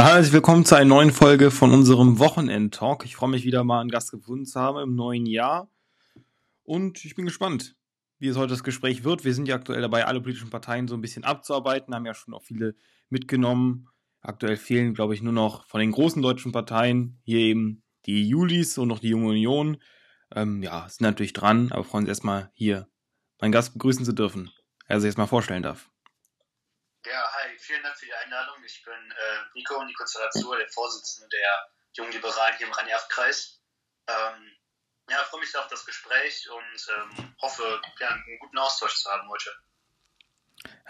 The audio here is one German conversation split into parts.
Herzlich willkommen zu einer neuen Folge von unserem Wochenend-Talk. Ich freue mich wieder mal einen Gast gefunden zu haben im neuen Jahr. Und ich bin gespannt, wie es heute das Gespräch wird. Wir sind ja aktuell dabei, alle politischen Parteien so ein bisschen abzuarbeiten, haben ja schon auch viele mitgenommen. Aktuell fehlen, glaube ich, nur noch von den großen deutschen Parteien hier eben die Julis und noch die Junge Union. Ähm, ja, sind natürlich dran, aber freuen uns erstmal hier meinen Gast begrüßen zu dürfen. Er sich erstmal vorstellen darf. Ja, hi, vielen Dank für die Einladung. Ich bin äh, Nico, Nico Zalazur, der Vorsitzende der Jungen Liberalen hier im Rhein-Erft-Kreis. Ähm, ja, freue mich auf das Gespräch und ähm, hoffe, ja, einen guten Austausch zu haben heute.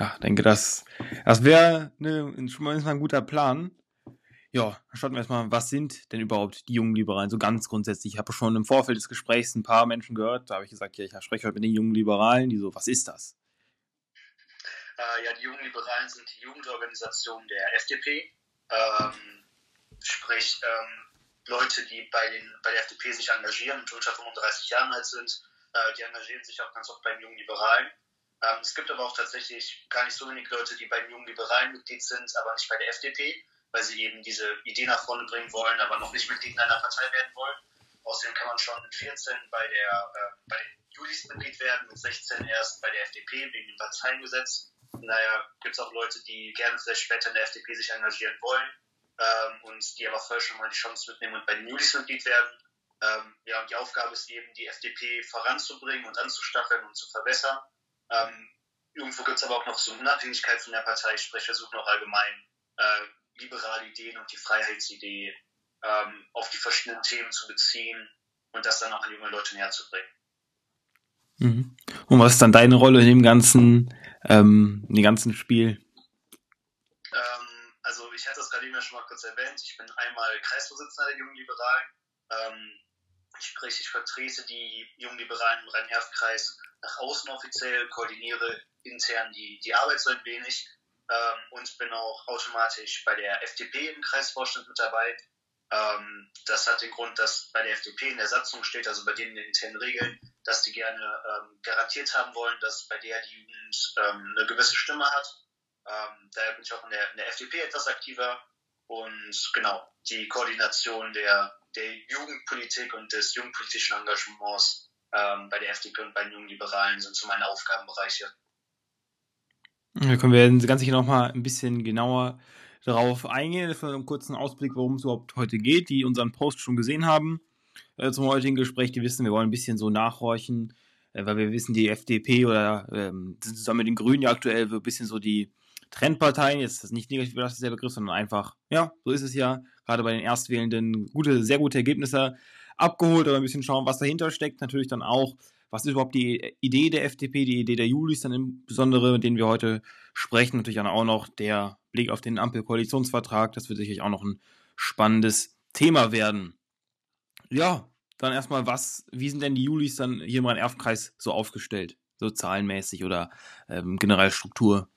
Ja, denke, das, das wäre ne, schon mal ein guter Plan. Ja, schauen wir erstmal, was sind denn überhaupt die jungen Liberalen? So ganz grundsätzlich. Ich habe schon im Vorfeld des Gesprächs ein paar Menschen gehört, da habe ich gesagt, ja, ich spreche heute mit den jungen Liberalen, die so, was ist das? Äh, ja, die jungen Liberalen sind die Jugendorganisation der FDP. Ähm, sprich, ähm, Leute, die bei, den, bei der FDP sich engagieren und unter 35 Jahren alt sind, äh, die engagieren sich auch ganz oft bei den jungen Liberalen. Ähm, es gibt aber auch tatsächlich gar nicht so wenig Leute, die bei den jungen Liberalen Mitglied sind, aber nicht bei der FDP, weil sie eben diese Idee nach vorne bringen wollen, aber noch nicht Mitglied in einer Partei werden wollen. Außerdem kann man schon mit 14 bei, der, äh, bei den Julis Mitglied werden, mit 16 erst bei der FDP wegen dem Parteiengesetz. Naja, gibt es auch Leute, die gerne vielleicht später in der FDP sich engagieren wollen ähm, und die aber vorher schon mal die Chance mitnehmen und bei den Julis Mitglied werden. Ähm, ja, und die Aufgabe ist eben, die FDP voranzubringen und anzustacheln und zu verbessern. Ähm, irgendwo gibt es aber auch noch so Unabhängigkeit von der Partei, sprich, wir suchen auch allgemein äh, liberale Ideen und die Freiheitsidee ähm, auf die verschiedenen Themen zu beziehen und das dann auch an junge Leute näher zu bringen. Mhm. Und was ist dann deine Rolle in dem ganzen, ähm, in dem ganzen Spiel? Ähm, also ich hatte das gerade eben ja schon mal kurz erwähnt. Ich bin einmal Kreisvorsitzender der Jungen Liberalen. Ähm, sprich, ich vertrete die Jungen Liberalen im Rhein-Erft-Kreis nach außen offiziell, koordiniere intern die, die Arbeit so ein wenig ähm, und bin auch automatisch bei der FDP im Kreisvorstand mit dabei. Ähm, das hat den Grund, dass bei der FDP in der Satzung steht, also bei denen in den internen Regeln, dass die gerne ähm, garantiert haben wollen, dass bei der die Jugend ähm, eine gewisse Stimme hat. Ähm, daher bin ich auch in der, in der FDP etwas aktiver und genau die Koordination der, der Jugendpolitik und des jugendpolitischen Engagements ähm, bei der FDP und bei den jungen Liberalen sind so meine Aufgabenbereiche. Da können wir ganz sicher nochmal ein bisschen genauer darauf eingehen, für einen kurzen Ausblick, worum es überhaupt heute geht, die unseren Post schon gesehen haben äh, zum heutigen Gespräch. Die wissen, wir wollen ein bisschen so nachhorchen, äh, weil wir wissen, die FDP oder ähm, zusammen mit den Grünen ja aktuell ein bisschen so die Trendparteien, jetzt ist das nicht negativ das ist der Begriff, sondern einfach, ja, so ist es ja, gerade bei den Erstwählenden gute, sehr gute Ergebnisse abgeholt, aber ein bisschen schauen, was dahinter steckt. Natürlich dann auch, was ist überhaupt die Idee der FDP, die Idee der Julis dann insbesondere, mit denen wir heute sprechen. Natürlich dann auch noch der Blick auf den Ampel-Koalitionsvertrag. Das wird sicherlich auch noch ein spannendes Thema werden. Ja, dann erstmal, was, wie sind denn die Julis dann hier im Rhein-Erf-Kreis so aufgestellt? So zahlenmäßig oder ähm, generell Struktur?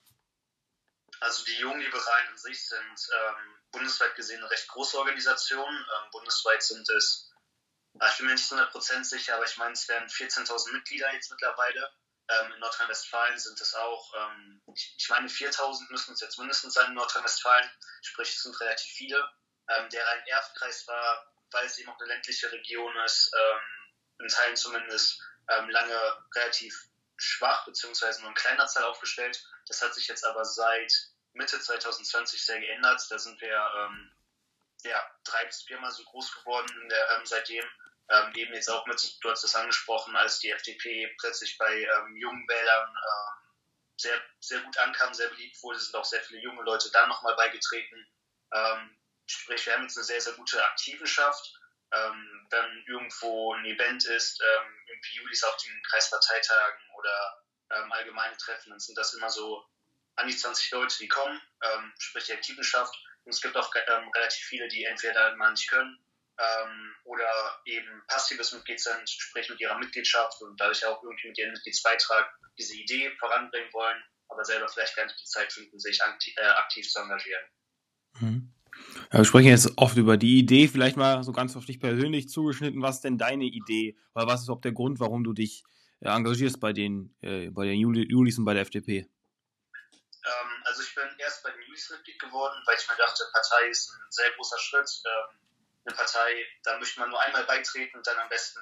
Also die jungen Liberalen an sich sind ähm, bundesweit gesehen eine recht große Organisation. Ähm, bundesweit sind es, ich bin mir nicht 100% sicher, aber ich meine, es wären 14.000 Mitglieder jetzt mittlerweile. Ähm, in Nordrhein-Westfalen sind es auch, ähm, ich, ich, meine 4000 müssen es jetzt mindestens sein in Nordrhein-Westfalen, sprich es sind relativ viele. Ähm, der Rhein-Erft-Kreis war, weil es eben auch eine ländliche Region ist, ähm, in Teilen zumindest ähm, lange relativ schwach beziehungsweise nur in kleiner Zahl aufgestellt. Das hat sich jetzt aber seit Mitte 2020 sehr geändert. Da sind wir ähm, ja, drei bis viermal so groß geworden der, seitdem ähm, eben jetzt auch mit, du hast es angesprochen, als die FDP plötzlich bei ähm, jungen Wählern ähm, sehr, sehr gut ankam, sehr beliebt wurde, sind auch sehr viele junge Leute da nochmal beigetreten. Sprich, wir haben jetzt eine sehr, sehr gute Aktivenschaft. Ähm, wenn irgendwo ein Event ist, ähm, irgendwie Julis auf den Kreisparteitagen oder ähm, allgemeine Treffen, dann sind das immer so an die 20 Leute, die kommen, ähm, sprich die Aktivenschaft. Und es gibt auch ähm, relativ viele, die entweder mal nicht können ähm, oder eben passives Mitglied sind, sprich mit ihrer Mitgliedschaft und dadurch auch irgendwie mit ihrem Mitgliedsbeitrag diese Idee voranbringen wollen, aber selber vielleicht gar nicht die Zeit finden, sich aktiv, äh, aktiv zu engagieren. Mhm. Ja, wir sprechen jetzt oft über die Idee, vielleicht mal so ganz auf dich persönlich zugeschnitten. Was ist denn deine Idee? Oder was ist überhaupt der Grund, warum du dich äh, engagierst bei den, äh, bei den Julis und bei der FDP? Ähm, also ich bin erst bei den Julis Mitglied geworden, weil ich mir dachte, Partei ist ein sehr großer Schritt. Ähm, eine Partei, da möchte man nur einmal beitreten und dann am besten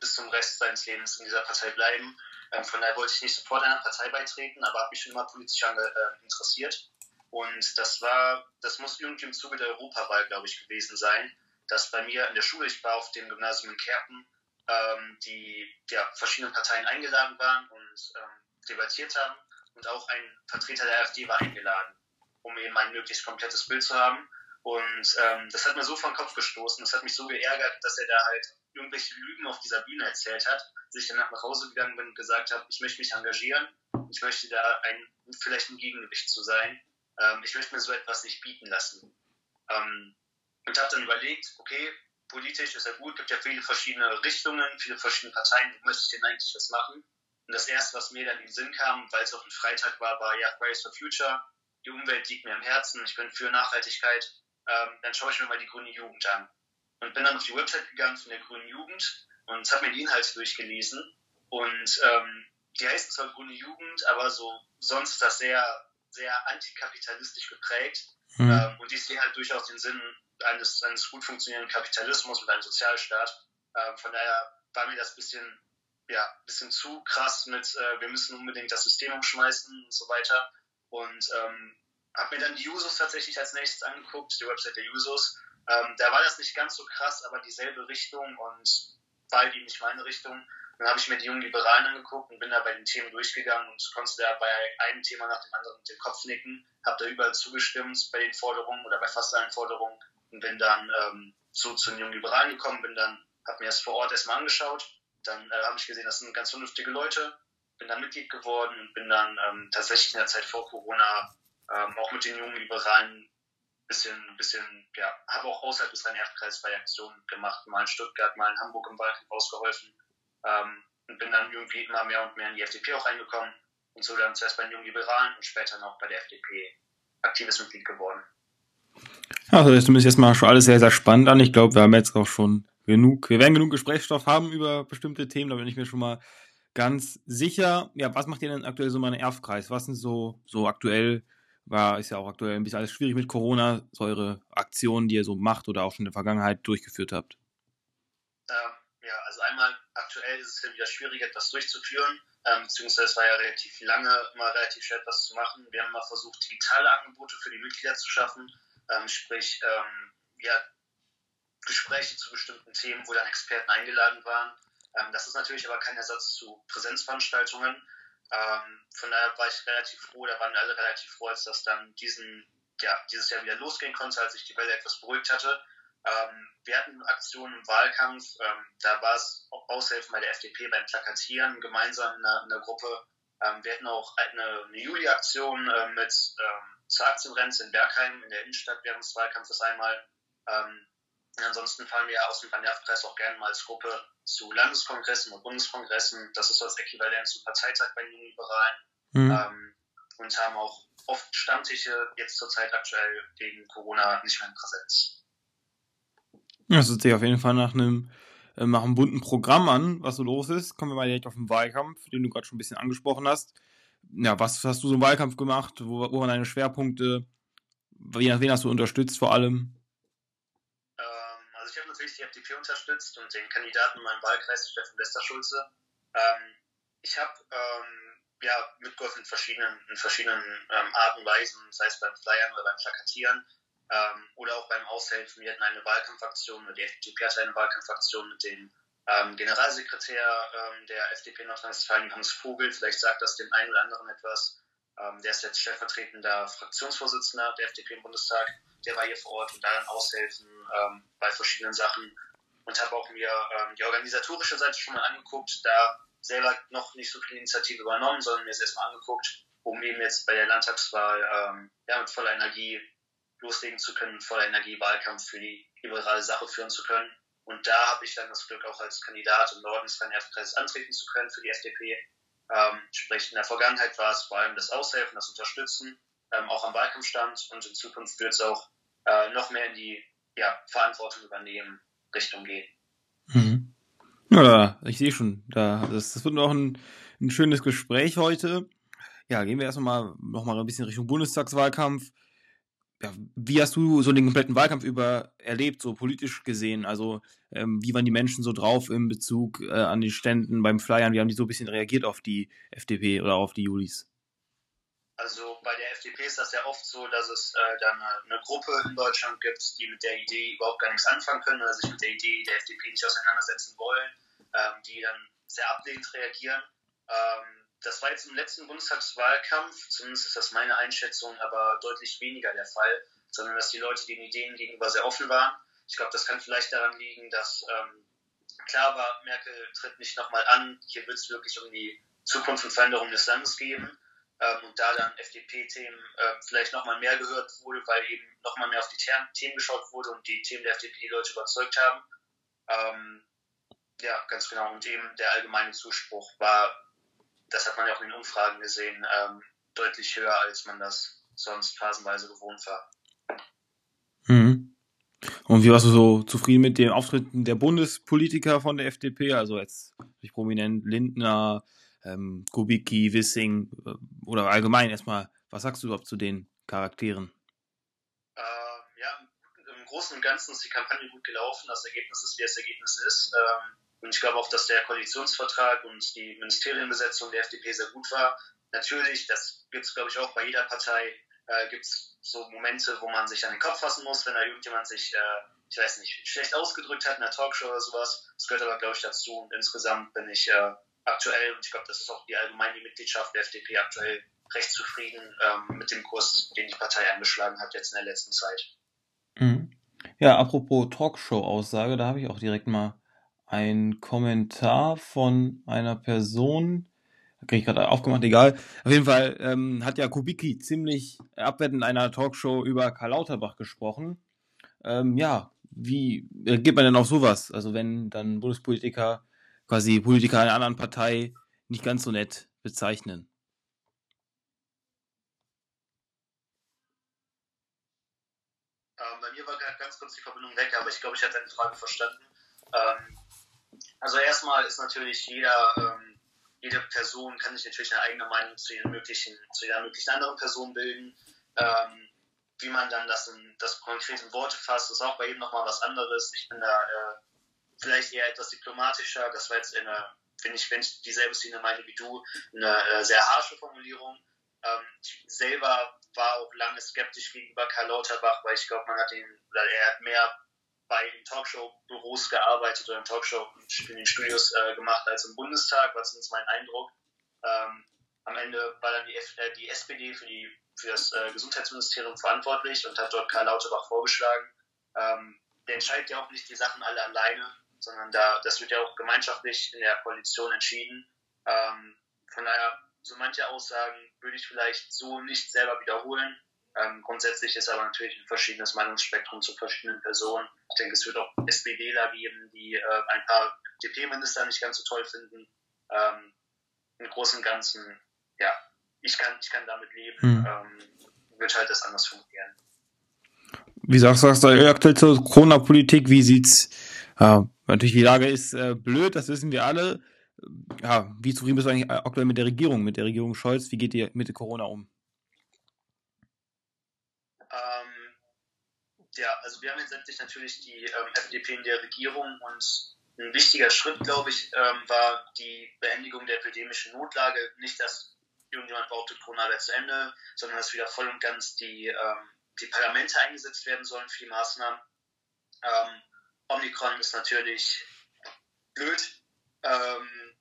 bis zum Rest seines Lebens in dieser Partei bleiben. Ähm, von daher wollte ich nicht sofort einer Partei beitreten, aber habe mich schon immer politisch äh, interessiert. Und das war, das muss irgendwie im Zuge der Europawahl, glaube ich, gewesen sein, dass bei mir in der Schule, ich war auf dem Gymnasium in Kerpen, ähm, die ja, verschiedenen Parteien eingeladen waren und ähm, debattiert haben. Und auch ein Vertreter der AfD war eingeladen, um eben ein möglichst komplettes Bild zu haben. Und ähm, das hat mir so den Kopf gestoßen, das hat mich so geärgert, dass er da halt irgendwelche Lügen auf dieser Bühne erzählt hat, dass ich danach nach Hause gegangen bin und gesagt habe, ich möchte mich engagieren, ich möchte da ein, vielleicht ein Gegengewicht zu sein, ähm, ich möchte mir so etwas nicht bieten lassen. Ähm, und habe dann überlegt, okay, politisch ist ja gut, gibt ja viele verschiedene Richtungen, viele verschiedene Parteien, wo möchte ich denn eigentlich was machen? Und das erste, was mir dann in den Sinn kam, weil es auch ein Freitag war, war ja Fridays for Future. Die Umwelt liegt mir am Herzen, ich bin für Nachhaltigkeit. Ähm, dann schaue ich mir mal die Grüne Jugend an. Und bin dann auf die Website gegangen von der Grünen Jugend und habe mir die Inhalte durchgelesen. Und ähm, die heißt zwar Grüne Jugend, aber so sonst das sehr, sehr antikapitalistisch geprägt. Mhm. Ähm, und ich sehe halt durchaus den Sinn eines, eines gut funktionierenden Kapitalismus und einem Sozialstaat. Ähm, von daher war mir das ein bisschen, ja, bisschen zu krass mit, äh, wir müssen unbedingt das System umschmeißen und so weiter. Und ähm, habe mir dann die Usos tatsächlich als nächstes angeguckt, die Website der Usos. Ähm, da war das nicht ganz so krass, aber dieselbe Richtung und bald eben nicht meine Richtung. Dann habe ich mir die jungen Liberalen angeguckt und bin da bei den Themen durchgegangen und konnte da bei einem Thema nach dem anderen mit dem Kopf nicken, habe da überall zugestimmt bei den Forderungen oder bei fast allen Forderungen und bin dann ähm, so zu den jungen Liberalen gekommen, bin dann, habe mir das vor Ort erstmal angeschaut, dann äh, habe ich gesehen, das sind ganz vernünftige Leute, bin dann Mitglied geworden und bin dann ähm, tatsächlich in der Zeit vor Corona ähm, auch mit den jungen Liberalen bisschen, bisschen, ja, habe auch außerhalb des Rhein-Erft-Kreises bei Aktionen gemacht, mal in Stuttgart, mal in Hamburg im Wahlkampf ausgeholfen ähm, und bin dann irgendwie immer mehr und mehr in die FDP auch reingekommen und so dann zuerst bei den jungen Liberalen und später noch bei der FDP aktives Mitglied geworden. Also das ist zumindest erstmal schon alles sehr, sehr spannend an. Ich glaube, wir haben jetzt auch schon genug, wir werden genug Gesprächsstoff haben über bestimmte Themen, da bin ich mir schon mal ganz sicher. Ja, was macht ihr denn aktuell so mal in Erfkreis? Was sind so, so aktuell war, ist ja auch aktuell ein bisschen alles schwierig mit Corona, so eure Aktionen, die ihr so macht oder auch schon in der Vergangenheit durchgeführt habt? Ähm, ja, also einmal aktuell ist es ja wieder schwierig, etwas durchzuführen, ähm, beziehungsweise es war ja relativ lange immer relativ schwer, etwas zu machen. Wir haben mal versucht, digitale Angebote für die Mitglieder zu schaffen, ähm, sprich, ähm, ja, Gespräche zu bestimmten Themen, wo dann Experten eingeladen waren. Ähm, das ist natürlich aber kein Ersatz zu Präsenzveranstaltungen. Ähm, von daher war ich relativ froh, da waren alle relativ froh, als das dann diesen, ja, dieses Jahr wieder losgehen konnte, als sich die Welle etwas beruhigt hatte. Ähm, wir hatten Aktionen im Wahlkampf, ähm, da war es Aushelfen bei der FDP beim Plakatieren, gemeinsam in einer, in einer Gruppe. Ähm, wir hatten auch eine, eine Juli-Aktion äh, mit ähm, zur Aktienrenze in Bergheim in der Innenstadt während des Wahlkampfes einmal. Ähm, ansonsten fahren wir aus dem Bannerfkreis auch gerne mal als Gruppe zu Landeskongressen und Bundeskongressen. Das ist das Äquivalent zu Parteitag bei den Liberalen. Mhm. Ähm, und haben auch oft Stammtische, jetzt zurzeit aktuell wegen Corona nicht mehr in Präsenz. Das hört sich auf jeden Fall nach einem, äh, nach einem bunten Programm an, was so los ist. Kommen wir mal direkt auf den Wahlkampf, den du gerade schon ein bisschen angesprochen hast. Ja, was hast du so im Wahlkampf gemacht? Wo, wo waren deine Schwerpunkte? Wen, wen hast du unterstützt vor allem? natürlich die FDP unterstützt und den Kandidaten in meinem Wahlkreis, Steffen Westerschulze. Ähm, ich habe ähm, ja, mitgeholfen in verschiedenen, in verschiedenen ähm, Arten und Weisen, sei es beim Flyern oder beim Plakatieren ähm, oder auch beim Aushelfen. Wir hatten eine Wahlkampfaktion, oder die FDP hatte eine Wahlkampfaktion mit dem ähm, Generalsekretär ähm, der FDP Nordrhein-Westfalen, Hans Vogel. Vielleicht sagt das dem einen oder anderen etwas. Ähm, der ist jetzt stellvertretender Fraktionsvorsitzender der FDP im Bundestag. Der war hier vor Ort und da dann aushelfen ähm, bei verschiedenen Sachen und habe auch mir ähm, die organisatorische Seite schon mal angeguckt. Da selber noch nicht so viel Initiative übernommen, sondern mir es erstmal angeguckt, um eben jetzt bei der Landtagswahl ja, mit voller Energie loslegen zu können, voller Energie Wahlkampf für die liberale Sache führen zu können. Und da habe ich dann das Glück, auch als Kandidat im Norden des Rhein-Erft-Kreises antreten zu können für die FDP. Ähm, sprich, in der Vergangenheit war es vor allem das Aushelfen, das Unterstützen, ähm, auch am Wahlkampfstand und in Zukunft wird es auch äh, noch mehr in die ja, Verantwortung übernehmen Richtung gehen. Mhm. Ja, ich sehe schon, da, das, das wird noch ein, ein schönes Gespräch heute. Ja, gehen wir erstmal noch mal ein bisschen Richtung Bundestagswahlkampf. Ja, wie hast du so den kompletten Wahlkampf über erlebt, so politisch gesehen? Also, ähm, wie waren die Menschen so drauf in Bezug äh, an die Ständen beim Flyern? Wie haben die so ein bisschen reagiert auf die FDP oder auf die Julis? Also bei der FDP ist das ja oft so, dass es äh, dann eine, eine, Gruppe in Deutschland gibt, die mit der Idee überhaupt gar nichts anfangen können oder sich mit der Idee der FDP nicht auseinandersetzen wollen, ähm, die dann sehr ablehnend reagieren. Ähm, das war jetzt im letzten Bundestagswahlkampf, zumindest ist das meine Einschätzung, aber deutlich weniger der Fall, sondern dass die Leute den Ideen gegenüber sehr offen waren. Ich glaube, das kann vielleicht daran liegen, dass ähm, klar war, Merkel tritt nicht nochmal an, hier wird es wirklich um die Zukunft und Veränderung des Landes geben. Ähm, und da dann FDP-Themen äh, vielleicht nochmal mehr gehört wurde, weil eben nochmal mehr auf die Themen geschaut wurde und die Themen der FDP die Leute überzeugt haben. Ähm, ja, ganz genau. Und eben der allgemeine Zuspruch war das hat man ja auch in den Umfragen gesehen, ähm, deutlich höher, als man das sonst phasenweise gewohnt war. Mhm. Und wie warst du so zufrieden mit den Auftritten der Bundespolitiker von der FDP? Also jetzt durch prominent Lindner, ähm, Kubicki, Wissing äh, oder allgemein erstmal, was sagst du überhaupt zu den Charakteren? Ähm, ja, im Großen und Ganzen ist die Kampagne gut gelaufen. Das Ergebnis ist, wie das Ergebnis ist. Ähm, und ich glaube auch, dass der Koalitionsvertrag und die Ministerienbesetzung der FDP sehr gut war. Natürlich, das gibt es, glaube ich, auch bei jeder Partei, äh, gibt es so Momente, wo man sich an den Kopf fassen muss, wenn da irgendjemand sich, äh, ich weiß nicht, schlecht ausgedrückt hat in der Talkshow oder sowas. Das gehört aber, glaube ich, dazu. Und insgesamt bin ich äh, aktuell, und ich glaube, das ist auch die allgemeine Mitgliedschaft der FDP aktuell recht zufrieden ähm, mit dem Kurs, den die Partei eingeschlagen hat jetzt in der letzten Zeit. Mhm. Ja, apropos Talkshow-Aussage, da habe ich auch direkt mal ein Kommentar von einer Person, kriege ich gerade aufgemacht, egal. Auf jeden Fall ähm, hat ja Kubicki ziemlich abwertend in einer Talkshow über Karl Lauterbach gesprochen. Ähm, ja, wie geht man denn auf sowas? Also wenn dann Bundespolitiker quasi Politiker einer anderen Partei nicht ganz so nett bezeichnen. Ähm, bei mir war ganz kurz die Verbindung weg, aber ich glaube, ich hatte deine Frage verstanden. Ähm, also erstmal ist natürlich jeder, ähm, jede Person kann sich natürlich eine eigene Meinung zu ihren möglichen, zu jeder möglichen anderen Person bilden. Ähm, wie man dann das in das konkret in Worte fasst, ist auch bei jedem nochmal was anderes. Ich bin da äh, vielleicht eher etwas diplomatischer. Das war jetzt eine, wenn ich, wenn ich dieselbe Szene meine wie du, eine äh, sehr harsche Formulierung. Ähm, ich selber war auch lange skeptisch gegenüber Karl Lauterbach, weil ich glaube, man hat ihn, oder er hat mehr bei den Talkshow-Büros gearbeitet oder in Talkshow in den Studios äh, gemacht als im Bundestag, was ist mein Eindruck. Ähm, am Ende war dann die, äh, die SPD für, die, für das äh, Gesundheitsministerium verantwortlich und hat dort Karl Lauterbach vorgeschlagen. Ähm, der entscheidet ja auch nicht die Sachen alle alleine, sondern da, das wird ja auch gemeinschaftlich in der Koalition entschieden. Ähm, von daher, so manche Aussagen würde ich vielleicht so nicht selber wiederholen. Ähm, grundsätzlich ist aber natürlich ein verschiedenes Meinungsspektrum zu verschiedenen Personen. Ich denke, es wird auch SPDler geben, die äh, ein paar DP-Minister nicht ganz so toll finden. Ähm, Im Großen und Ganzen, ja, ich kann, ich kann damit leben. Hm. Ähm, wird halt das anders funktionieren. Wie sagst du, aktuell zur Corona-Politik, wie sieht's? Ja, natürlich, die Lage ist äh, blöd, das wissen wir alle. Ja, wie zufrieden bist du eigentlich aktuell mit der Regierung, mit der Regierung Scholz? Wie geht ihr mit Corona um? Ja, also wir haben jetzt endlich natürlich die ähm, FDP in der Regierung und ein wichtiger Schritt, glaube ich, ähm, war die Beendigung der epidemischen Notlage. Nicht, dass irgendjemand behauptet, Corona wäre zu Ende, sondern dass wieder voll und ganz die, ähm, die Parlamente eingesetzt werden sollen für die Maßnahmen. Ähm, Omikron ist natürlich blöd. Ähm,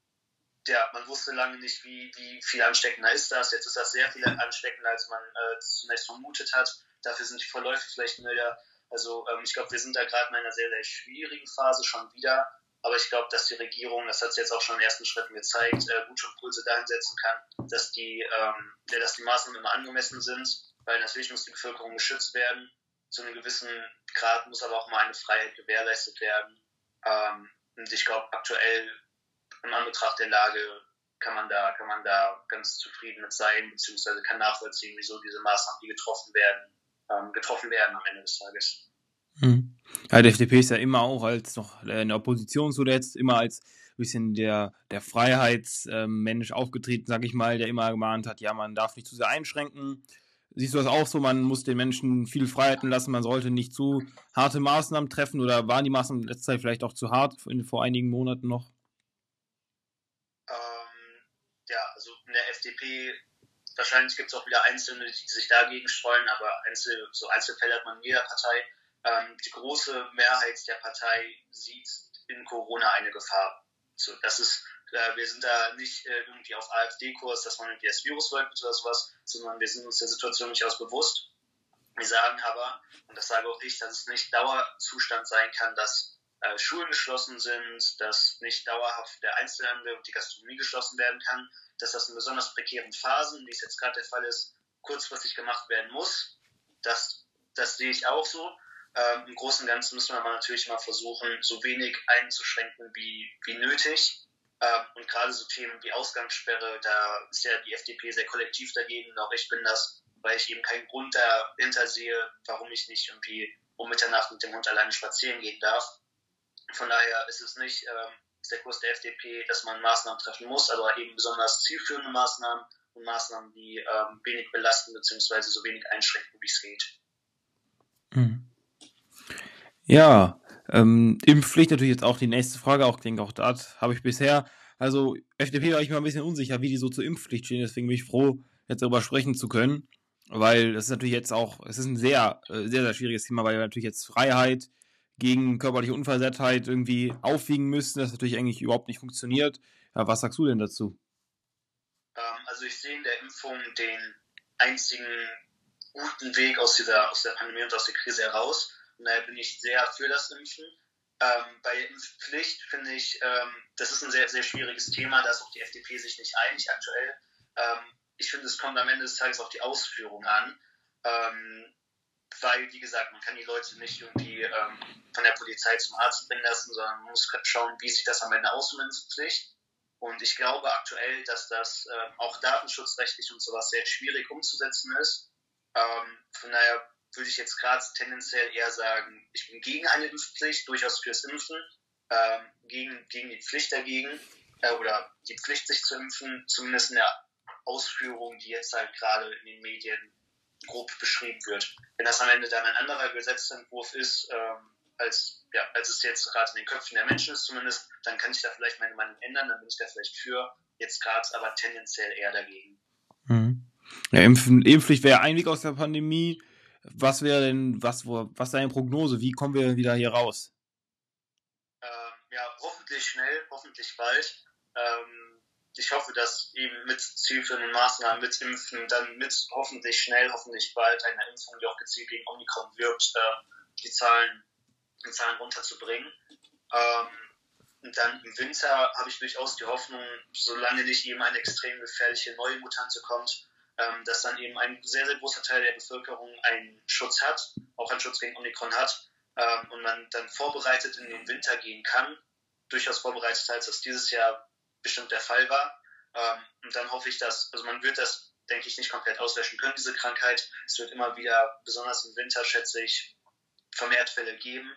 ja, man wusste lange nicht, wie, wie viel ansteckender ist das. Jetzt ist das sehr viel ansteckender, als man äh, zunächst vermutet hat. Dafür sind die Verläufe vielleicht milder. Also ähm, ich glaube, wir sind da gerade in einer sehr, sehr schwierigen Phase schon wieder. Aber ich glaube, dass die Regierung, das hat sie jetzt auch schon in ersten Schritten gezeigt, äh, gute Impulse dahin setzen kann, dass die, ähm, dass die Maßnahmen immer angemessen sind, weil natürlich muss die Bevölkerung geschützt werden. Zu einem gewissen Grad muss aber auch mal eine Freiheit gewährleistet werden. Ähm, und ich glaube, aktuell im Anbetracht der Lage kann man da, kann man da ganz zufrieden mit sein, beziehungsweise kann nachvollziehen, wieso diese Maßnahmen, die getroffen werden, ähm, getroffen werden am Ende des Tages. Mhm. Ja, die FDP ist ja immer auch als noch in der Opposition zuletzt immer als bisschen der, der Freiheitsmensch aufgetreten, sag ich mal, der immer gemahnt hat, ja, man darf nicht zu sehr einschränken. siehst du das auch so, man muss den Menschen viel Freiheiten lassen, man sollte nicht zu harte Maßnahmen treffen oder waren die Maßnahmen in letzter Zeit vielleicht auch zu hart vor einigen Monaten noch? Ähm, ja, also in der FDP, wahrscheinlich gibt es auch wieder Einzelne, die sich dagegen streuen, aber Einzel, so Einzelfälle hat man in jeder Partei. Ähm, die große Mehrheit der Partei sieht in Corona eine Gefahr. So, das ist äh, wir sind da nicht äh, irgendwie auf AfD-Kurs, dass man irgendwie das Virus leugnet oder sowas, sondern wir sind uns der Situation durchaus bewusst. Wir sagen aber, und das sage auch ich, dass es nicht Dauerzustand sein kann, dass äh, Schulen geschlossen sind, dass nicht dauerhaft der Einzelhandel und die Gastronomie geschlossen werden kann, dass das in besonders prekären Phasen, wie es jetzt gerade der Fall ist, kurzfristig gemacht werden muss. Das, das sehe ich auch so. Ähm, Im Großen und Ganzen müssen wir aber natürlich mal versuchen, so wenig einzuschränken wie, wie nötig. Ähm, und gerade so Themen wie Ausgangssperre, da ist ja die FDP sehr kollektiv dagegen. Auch ich bin das, weil ich eben keinen Grund dahinter sehe, warum ich nicht irgendwie um Mitternacht mit dem Hund alleine spazieren gehen darf. Von daher ist es nicht ähm, ist der Kurs der FDP, dass man Maßnahmen treffen muss, aber eben besonders zielführende Maßnahmen und Maßnahmen, die ähm, wenig belasten bzw. so wenig einschränken, wie es geht. Mhm. Ja, ähm, Impfpflicht natürlich jetzt auch die nächste Frage, auch denke auch da habe ich bisher, also FDP war ich mir ein bisschen unsicher, wie die so zur Impfpflicht stehen, deswegen bin ich froh, jetzt darüber sprechen zu können, weil das ist natürlich jetzt auch, es ist ein sehr, äh, sehr, sehr schwieriges Thema, weil wir natürlich jetzt Freiheit gegen körperliche Unversehrtheit irgendwie aufwiegen müssen, das natürlich eigentlich überhaupt nicht funktioniert. Ja, was sagst du denn dazu? Ähm, also ich sehe in der Impfung den einzigen guten Weg aus dieser, aus der Pandemie und aus der Krise heraus. Und daher bin ich sehr für das Impfen. Ähm, bei Impfpflicht finde ich, ähm, das ist ein sehr, sehr schwieriges Thema. Da ist auch die FDP sich nicht einig aktuell. Ähm, ich finde, es kommt am Ende des Tages auf die Ausführung an. Weil, wie gesagt, man kann die Leute nicht irgendwie ähm, von der Polizei zum Arzt bringen lassen, sondern man muss schauen, wie sich das am Ende ausmünzt. Und ich glaube aktuell, dass das äh, auch datenschutzrechtlich und sowas sehr schwierig umzusetzen ist. Ähm, von daher würde ich jetzt gerade tendenziell eher sagen, ich bin gegen eine Impfpflicht, durchaus fürs Impfen, ähm, gegen, gegen die Pflicht dagegen äh, oder die Pflicht, sich zu impfen, zumindest in der Ausführung, die jetzt halt gerade in den Medien grob beschrieben wird. Wenn das am Ende dann ein anderer Gesetzentwurf ist, ähm, als, ja, als es jetzt gerade in den Köpfen der Menschen ist zumindest, dann kann ich da vielleicht meine Meinung ändern, dann bin ich da vielleicht für, jetzt gerade aber tendenziell eher dagegen. Mhm. Ja, Impfen, Impfpflicht wäre ein Weg aus der Pandemie. Was wäre denn, was, wo, was ist deine Prognose? Wie kommen wir wieder hier raus? Ähm, ja, hoffentlich schnell, hoffentlich bald. Ähm, ich hoffe, dass eben mit zielführenden Maßnahmen, mit Impfen, dann mit hoffentlich schnell, hoffentlich bald eine Impfung, die auch gezielt gegen Omikron wirkt, äh, die Zahlen, die Zahlen runterzubringen. Ähm, und dann im Winter habe ich durchaus die Hoffnung, solange nicht eben eine extrem gefährliche neue Mutante kommt, ähm, dass dann eben ein sehr, sehr großer Teil der Bevölkerung einen Schutz hat, auch einen Schutz gegen Omikron hat ähm, und man dann vorbereitet in den Winter gehen kann, durchaus vorbereitet, als das dieses Jahr bestimmt der Fall war. Ähm, und dann hoffe ich, dass, also man wird das, denke ich, nicht komplett auslöschen können, diese Krankheit. Es wird immer wieder, besonders im Winter, schätze ich, vermehrt Fälle geben.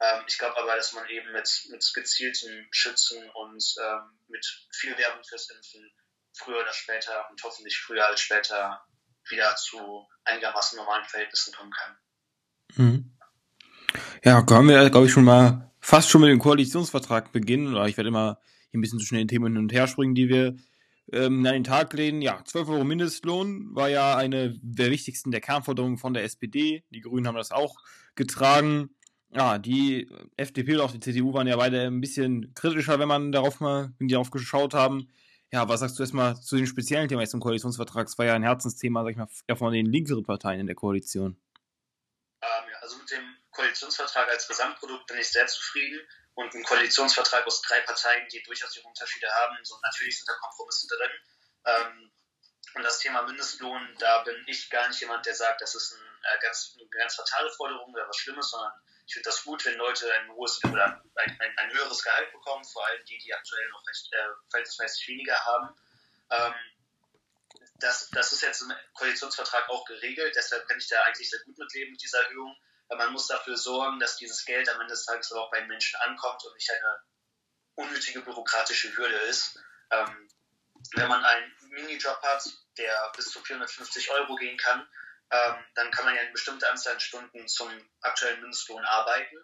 Ähm, ich glaube aber, dass man eben mit, mit gezieltem Schützen und ähm, mit viel Werbung fürs Impfen früher oder später und hoffentlich früher als später wieder zu einigermaßen normalen Verhältnissen kommen kann. Mhm. Ja, können wir, glaube ich, schon mal fast schon mit dem Koalitionsvertrag beginnen. Oder ich werde immer ein bisschen zu schnell in Themen hin und her springen, die wir ähm, an den Tag legen. Ja, 12 Euro Mindestlohn war ja eine der wichtigsten der Kernforderungen von der SPD. Die Grünen haben das auch getragen. Ja, die FDP und auch die CDU waren ja beide ein bisschen kritischer, wenn man darauf mal, wenn die darauf geschaut haben. Ja, was sagst du erstmal zu den speziellen Themen zum Koalitionsvertrag? Es war ja ein Herzensthema, sag ich mal, von den linkeren Parteien in der Koalition. Ähm, ja, also mit dem Koalitionsvertrag als Gesamtprodukt bin ich sehr zufrieden und ein Koalitionsvertrag aus drei Parteien, die durchaus ihre Unterschiede haben. So, natürlich sind da Kompromisse drin. Ähm, und das Thema Mindestlohn, da bin ich gar nicht jemand, der sagt, das ist ein, äh, ganz, eine ganz fatale Forderung oder was Schlimmes, sondern ich finde das gut, wenn Leute ein hohes oder ein, ein, ein, höheres Gehalt bekommen, vor allem die, die aktuell noch recht äh, verhältnismäßig weniger haben. Ähm, das, das ist jetzt im Koalitionsvertrag auch geregelt, deshalb kann ich da eigentlich sehr gut mitleben mit dieser Erhöhung. Weil man muss dafür sorgen, dass dieses Geld am Ende des Tages auch bei den Menschen ankommt und nicht eine unnötige bürokratische Hürde ist. Ähm, wenn man einen Minijob hat, der bis zu 450 Euro gehen kann, ähm, dann kann man ja eine bestimmte Anzahl an Stunden zum aktuellen Mindestlohn arbeiten.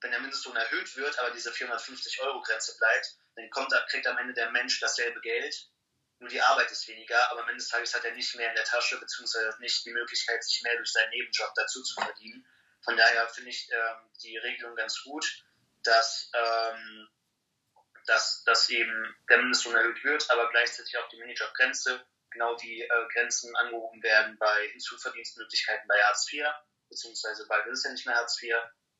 Wenn der Mindestlohn erhöht wird, aber diese 450-Euro-Grenze bleibt, dann kommt, kriegt am Ende der Mensch dasselbe Geld, nur die Arbeit ist weniger, aber am Ende des Tages hat er nicht mehr in der Tasche, beziehungsweise nicht die Möglichkeit, sich mehr durch seinen Nebenjob dazu zu verdienen. Von daher finde ich ähm, die Regelung ganz gut, dass, ähm, dass, dass eben der Mindestlohn erhöht wird, aber gleichzeitig auch die Minijobgrenze genau die äh, Grenzen angehoben werden bei Hinzuverdienstmöglichkeiten bei Hartz IV, beziehungsweise bald ist ja nicht mehr Hartz IV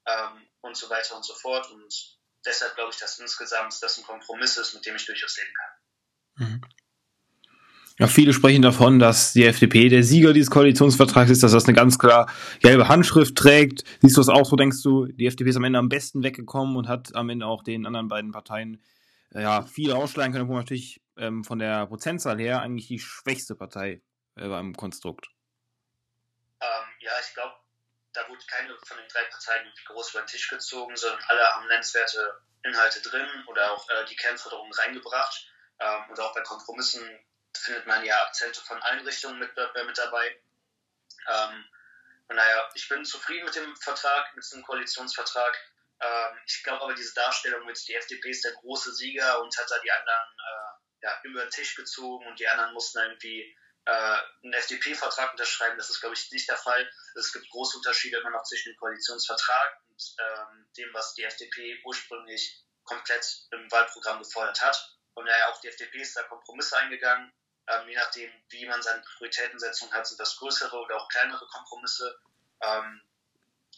ähm, und so weiter und so fort. Und deshalb glaube ich, dass insgesamt das ein Kompromiss ist, mit dem ich durchaus leben kann. Mhm. Ja, viele sprechen davon, dass die FDP der Sieger dieses Koalitionsvertrags ist, dass das eine ganz klar gelbe Handschrift trägt. Siehst du das auch so? Denkst du, die FDP ist am Ende am besten weggekommen und hat am Ende auch den anderen beiden Parteien äh, ja, viel ausschlagen können, wo man natürlich ähm, von der Prozentzahl her eigentlich die schwächste Partei äh, beim Konstrukt. Ähm, ja, ich glaube, da wurde keine von den drei Parteien groß über den Tisch gezogen, sondern alle haben nennenswerte Inhalte drin oder auch äh, die Kernforderungen reingebracht. Ähm, und auch bei Kompromissen findet man ja Akzente von allen Richtungen mit, äh, mit dabei. Ähm, und naja, ich bin zufrieden mit dem Vertrag, mit dem Koalitionsvertrag. Ähm, ich glaube aber, diese Darstellung mit, die FDP ist der große Sieger und hat da die anderen äh, ja, über den Tisch gezogen und die anderen mussten irgendwie äh, einen FDP-Vertrag unterschreiben. Das ist, glaube ich, nicht der Fall. Es gibt große Unterschiede immer noch zwischen dem Koalitionsvertrag und ähm, dem, was die FDP ursprünglich komplett im Wahlprogramm gefordert hat. Und daher auch die FDP ist da Kompromisse eingegangen. Ähm, je nachdem, wie man seine Prioritätensetzung hat, sind das größere oder auch kleinere Kompromisse. Ähm,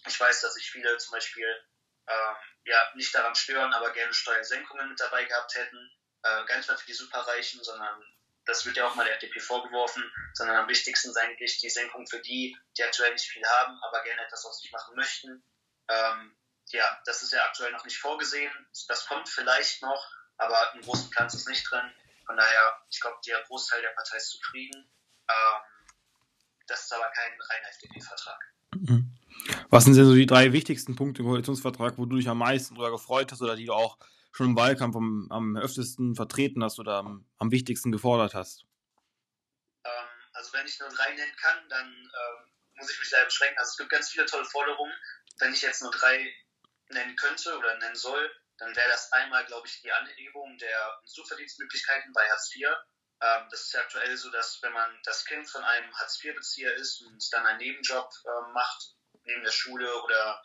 ich weiß, dass sich viele zum Beispiel ähm, ja, nicht daran stören, aber gerne Steuersenkungen mit dabei gehabt hätten äh, gar nicht mal für die Superreichen, sondern das wird ja auch mal der FDP vorgeworfen, sondern am wichtigsten ist eigentlich die Senkung für die, die aktuell nicht viel haben, aber gerne etwas aus sich machen möchten. Ähm, ja, das ist ja aktuell noch nicht vorgesehen. Das kommt vielleicht noch, aber im großen Plan ist nicht drin. Von daher, ich glaube, der Großteil der Partei ist zufrieden. Ähm, das ist aber kein reiner FDP-Vertrag. Mhm. Was sind denn so die drei wichtigsten Punkte im Koalitionsvertrag, wo du dich am meisten darüber gefreut hast oder die du auch schon im Wahlkampf am, am öftesten vertreten hast oder am, am wichtigsten gefordert hast? Ähm, also wenn ich nur drei nennen kann, dann ähm, muss ich mich leider beschränken. Also es gibt ganz viele tolle Forderungen. Wenn ich jetzt nur drei nennen könnte oder nennen soll, dann wäre das einmal, glaube ich, die Anhebung der Zuverdienstmöglichkeiten bei Hartz IV. Ähm, das ist ja aktuell so, dass wenn man das Kind von einem Hartz-IV-Bezieher ist und dann einen Nebenjob äh, macht, neben der Schule oder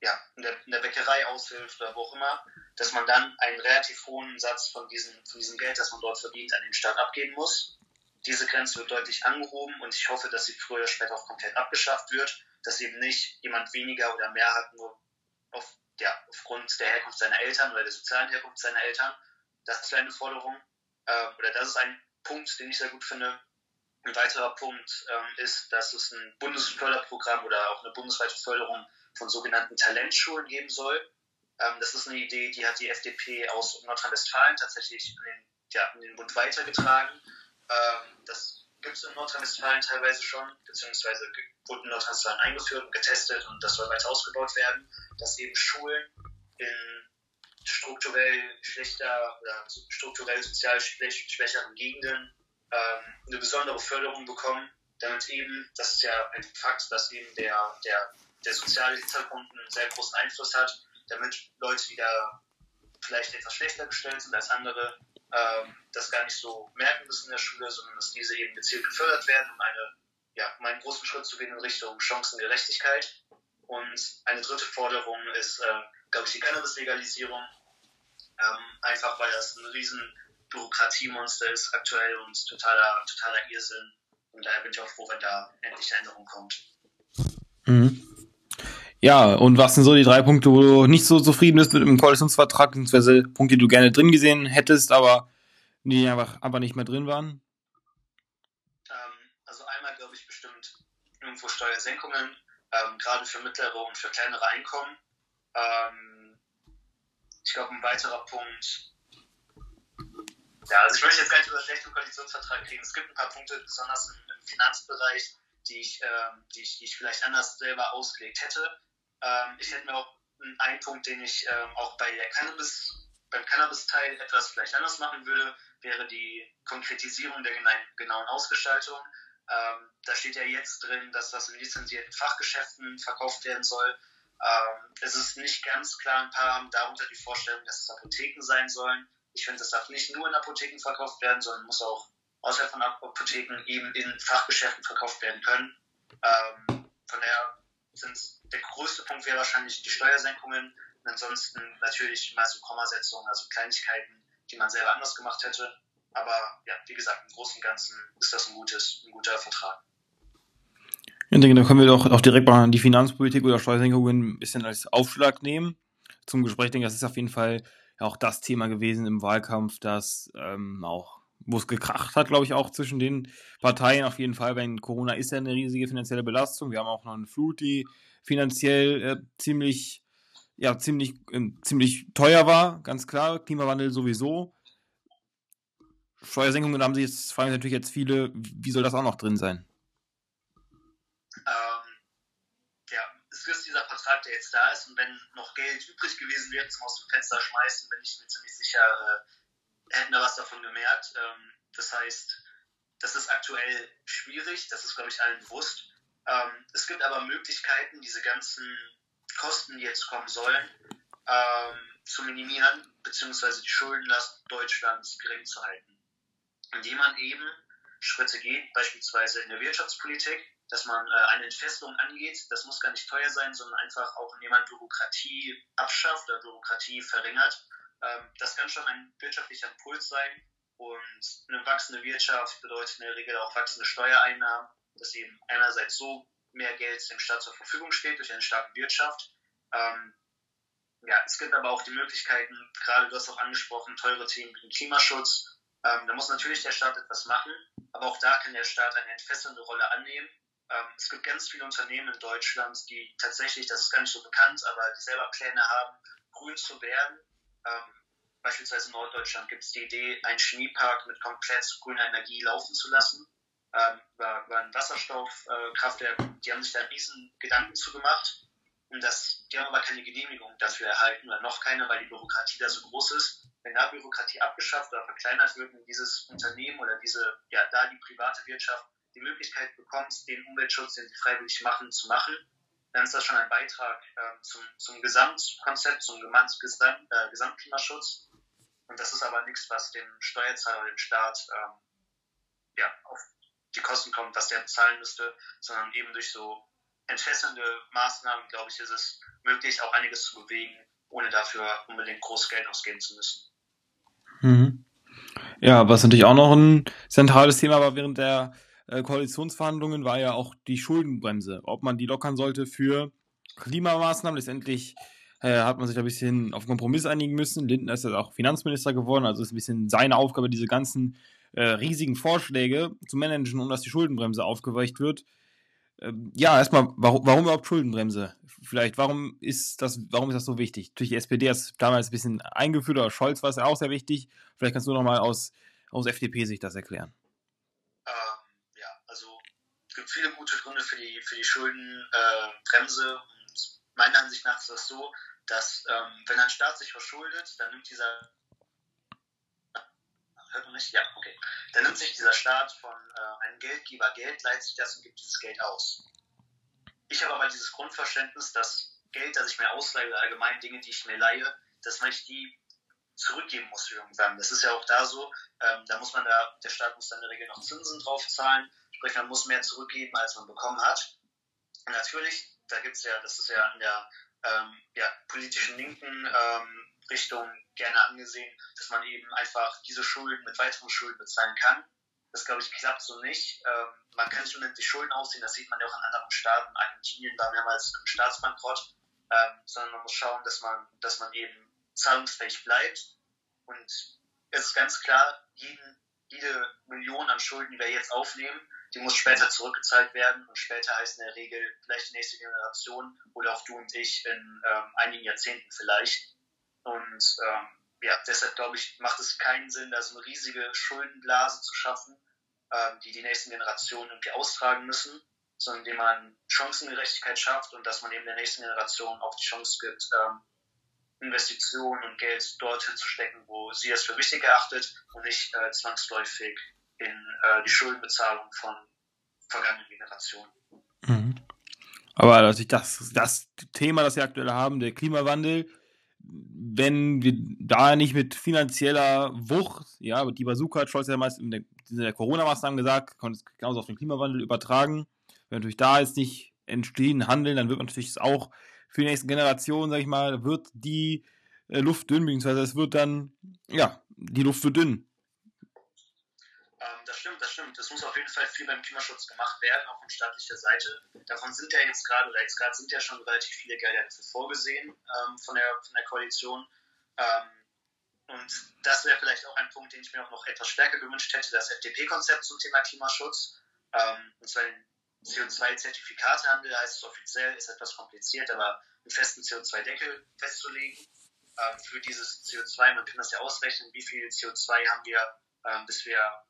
ja, in, der, in der Bäckerei aushilft oder wo auch immer, dass man dann einen relativ hohen Satz von diesem, von diesem Geld, das man dort verdient, an den Staat abgeben muss. Diese Grenze wird deutlich angehoben und ich hoffe, dass sie früher oder später auch komplett abgeschafft wird, dass eben nicht jemand weniger oder mehr hat, nur auf, ja, aufgrund der Herkunft seiner Eltern oder der sozialen Herkunft seiner Eltern. Das ist eine Forderung. Äh, oder das ist ein Punkt, den ich sehr gut finde. Ein weiterer Punkt ähm, ist, dass es ein Bundesförderprogramm oder auch eine bundesweite Förderung von sogenannten Talentschulen geben soll. Ähm, das ist eine Idee, die hat die FDP aus Nordrhein-Westfalen tatsächlich in den, ja, in den Bund weitergetragen. Ähm, das gibt es in Nordrhein-Westfalen teilweise schon, beziehungsweise wurde in Nordrhein-Westfalen eingeführt und getestet und das soll weiter ausgebaut werden, dass eben Schulen in strukturell schlechter oder strukturell sozial schwächeren Gegenden ähm, eine besondere Förderung bekommen, damit eben, das ist ja ein Fakt, dass eben der, der der soziale Hintergrund einen sehr großen Einfluss hat, damit Leute, die da vielleicht etwas schlechter gestellt sind als andere, ähm, das gar nicht so merken müssen in der Schule, sondern dass diese eben gezielt gefördert werden, um, eine, ja, um einen großen Schritt zu gehen in Richtung Chancengerechtigkeit. Und eine dritte Forderung ist, äh, glaube ich, die Cannabis-Legalisierung. Ähm, einfach weil das ein riesen Bürokratiemonster ist aktuell und totaler, totaler Irrsinn. Und daher bin ich auch froh, wenn da endlich eine Änderung kommt. Mhm. Ja, und was sind so die drei Punkte, wo du nicht so zufrieden bist mit dem Koalitionsvertrag, beziehungsweise Punkte, die du gerne drin gesehen hättest, aber die einfach, aber nicht mehr drin waren? Ähm, also einmal glaube ich bestimmt irgendwo Steuersenkungen, ähm, gerade für mittlere und für kleinere Einkommen. Ähm, ich glaube, ein weiterer Punkt, ja, also ich möchte jetzt gar nicht über schlechten Koalitionsvertrag reden. Es gibt ein paar Punkte, besonders im, Finanzbereich, die ich, ähm, die, ich, die ich vielleicht anders selber ausgelegt hätte. Ähm, ich hätte mir auch einen Punkt, den ich ähm, auch bei der Cannabis, beim Cannabis-Teil etwas vielleicht anders machen würde, wäre die Konkretisierung der genauen Ausgestaltung. Ähm, da steht ja jetzt drin, dass das in lizenzierten Fachgeschäften verkauft werden soll. Ähm, es ist nicht ganz klar, ein paar haben darunter die Vorstellung, dass es Apotheken sein sollen. Ich finde, das darf nicht nur in Apotheken verkauft werden, sondern muss auch außerhalb von Apotheken eben in Fachgeschäften verkauft werden können. Ähm, von daher sind der größte Punkt wäre wahrscheinlich die Steuersenkungen und ansonsten natürlich mal so Kommasetzungen, also Kleinigkeiten, die man selber anders gemacht hätte. Aber ja, wie gesagt, im Großen und Ganzen ist das ein, gutes, ein guter Vertrag. Ich denke, dann können wir doch auch direkt mal die Finanzpolitik oder Steuersenkungen ein bisschen als Aufschlag nehmen. Zum Gespräch, ich denke, das ist auf jeden Fall auch das Thema gewesen im Wahlkampf, das ähm, auch, wo es gekracht hat, glaube ich, auch zwischen den Parteien. Auf jeden Fall, weil Corona ist ja eine riesige finanzielle Belastung. Wir haben auch noch eine Flut, die finanziell äh, ziemlich, ja, ziemlich, äh, ziemlich teuer war, ganz klar. Klimawandel sowieso. Steuersenkungen haben sich jetzt, fragen sich natürlich jetzt viele, wie soll das auch noch drin sein? ist dieser Vertrag, der jetzt da ist. Und wenn noch Geld übrig gewesen wäre zum aus dem Fenster schmeißen, bin ich mir ziemlich sicher, äh, hätten wir was davon gemerkt. Ähm, das heißt, das ist aktuell schwierig, das ist, glaube ich, allen bewusst. Ähm, es gibt aber Möglichkeiten, diese ganzen Kosten, die jetzt kommen sollen, ähm, zu minimieren, beziehungsweise die Schuldenlast Deutschlands gering zu halten. Indem man eben Schritte geht, beispielsweise in der Wirtschaftspolitik, dass man äh, eine Entfesselung angeht. Das muss gar nicht teuer sein, sondern einfach auch, indem man Bürokratie abschafft oder Bürokratie verringert. Ähm, das kann schon ein wirtschaftlicher Impuls sein. Und eine wachsende Wirtschaft bedeutet in der Regel auch wachsende Steuereinnahmen, dass eben einerseits so mehr Geld dem Staat zur Verfügung steht durch eine starke Wirtschaft. Ähm, ja, es gibt aber auch die Möglichkeiten, gerade du hast auch angesprochen, teure Themen wie den Klimaschutz. Ähm, da muss natürlich der Staat etwas machen, aber auch da kann der Staat eine entfesselnde Rolle annehmen ähm, es gibt ganz viele Unternehmen in Deutschland, die tatsächlich, das ist gar nicht so bekannt, aber die selber Pläne haben, grün zu werden. Ähm, beispielsweise in Norddeutschland gibt es die Idee, einen Chemiepark mit komplett grüner Energie laufen zu lassen. Ähm, über, über ein Wasserstoffkraftwerk. Äh, die haben sich da riesen Gedanken zu gemacht. Und das, die haben aber keine Genehmigung dafür erhalten oder noch keine, weil die Bürokratie da so groß ist. Wenn da Bürokratie abgeschafft oder verkleinert wird und dieses Unternehmen oder diese, ja, da die private Wirtschaft die Möglichkeit bekommst, den Umweltschutz, den sie freiwillig machen, zu machen, dann ist das schon ein Beitrag äh, zum, zum Gesamtkonzept, zum Gesamt, äh, Gesamtklimaschutz. Und das ist aber nichts, was dem Steuerzahler dem Staat ähm, ja, auf die Kosten kommt, was der bezahlen müsste, sondern eben durch so entfesselnde Maßnahmen, glaube ich, ist es möglich, auch einiges zu bewegen, ohne dafür unbedingt groß Geld ausgeben zu müssen. Mhm. Ja, was natürlich auch noch ein zentrales Thema war während der äh, Koalitionsverhandlungen war ja auch die Schuldenbremse, ob man die lockern sollte für Klimamaßnahmen. Letztendlich äh, hat man sich ein bisschen auf Kompromiss einigen müssen. Lindner ist ja auch Finanzminister geworden, also ist ein bisschen seine Aufgabe, diese ganzen äh, riesigen Vorschläge zu managen, um dass die Schuldenbremse aufgeweicht wird. Ähm, ja, erstmal, warum, warum überhaupt Schuldenbremse? Vielleicht, warum ist das, warum ist das so wichtig? Natürlich, die SPD hat es damals ein bisschen eingeführt, oder Scholz war es ja auch sehr wichtig. Vielleicht kannst du nochmal aus, aus FDP-Sicht das erklären gibt viele gute Gründe für die, für die Schuldenbremse. Äh, und meiner Ansicht nach ist das so, dass ähm, wenn ein Staat sich verschuldet, dann nimmt dieser hört man mich? Ja, okay. Dann nimmt sich dieser Staat von äh, einem Geldgeber Geld, leiht sich das und gibt dieses Geld aus. Ich habe aber dieses Grundverständnis, dass Geld, das ich mir ausleihe, allgemein Dinge, die ich mir leihe, dass man die zurückgeben muss irgendwann. Das ist ja auch da so. Ähm, da muss man da, der Staat muss dann in der Regel noch Zinsen drauf zahlen. Sprich, man muss mehr zurückgeben, als man bekommen hat. Und natürlich, da gibt es ja, das ist ja in der ähm, ja, politischen linken ähm, Richtung gerne angesehen, dass man eben einfach diese Schulden mit weiteren Schulden bezahlen kann. Das, glaube ich, klappt so nicht. Ähm, man kann nicht unendlich Schulden ausziehen, das sieht man ja auch in anderen Staaten. Argentinien war mehrmals im Staatsbankrott, ähm, sondern man muss schauen, dass man, dass man eben zahlungsfähig bleibt. Und es ist ganz klar, jeden, jede Million an Schulden, die wir jetzt aufnehmen, die muss später zurückgezahlt werden und später heißt in der Regel vielleicht die nächste Generation oder auch du und ich in ähm, einigen Jahrzehnten vielleicht. Und ähm, ja, deshalb glaube ich, macht es keinen Sinn, da so eine riesige Schuldenblase zu schaffen, ähm, die die nächsten Generationen irgendwie austragen müssen, sondern indem man Chancengerechtigkeit schafft und dass man eben der nächsten Generation auch die Chance gibt, ähm, Investitionen und Geld dorthin zu stecken, wo sie es für wichtig erachtet und nicht äh, zwangsläufig in äh, die Schuldenbezahlung von vergangenen Generationen. Mhm. Aber dass das, das Thema, das wir aktuell haben, der Klimawandel, wenn wir da nicht mit finanzieller Wucht, ja, die Bazooka hat Scholz ja meist in der, der Corona-Maßnahmen gesagt, konnte es genauso auf den Klimawandel übertragen. Wenn natürlich da jetzt nicht entstehen, handeln, dann wird man natürlich auch für die nächsten Generationen, sag ich mal, wird die äh, Luft dünn, beziehungsweise es wird dann, ja, die Luft wird dünn. Das stimmt, das stimmt. Es muss auf jeden Fall viel beim Klimaschutz gemacht werden, auch von staatlicher Seite. Davon sind ja jetzt gerade, oder jetzt gerade sind ja schon relativ viele Gelder dafür vorgesehen ähm, von, der, von der Koalition. Ähm, und das wäre vielleicht auch ein Punkt, den ich mir auch noch etwas stärker gewünscht hätte, das FDP-Konzept zum Thema Klimaschutz. Ähm, und zwar den CO2-Zertifikatehandel heißt es offiziell, ist etwas kompliziert, aber einen festen CO2-Deckel festzulegen ähm, für dieses CO2. Man kann das ja ausrechnen, wie viel CO2 haben wir, ähm, bis wir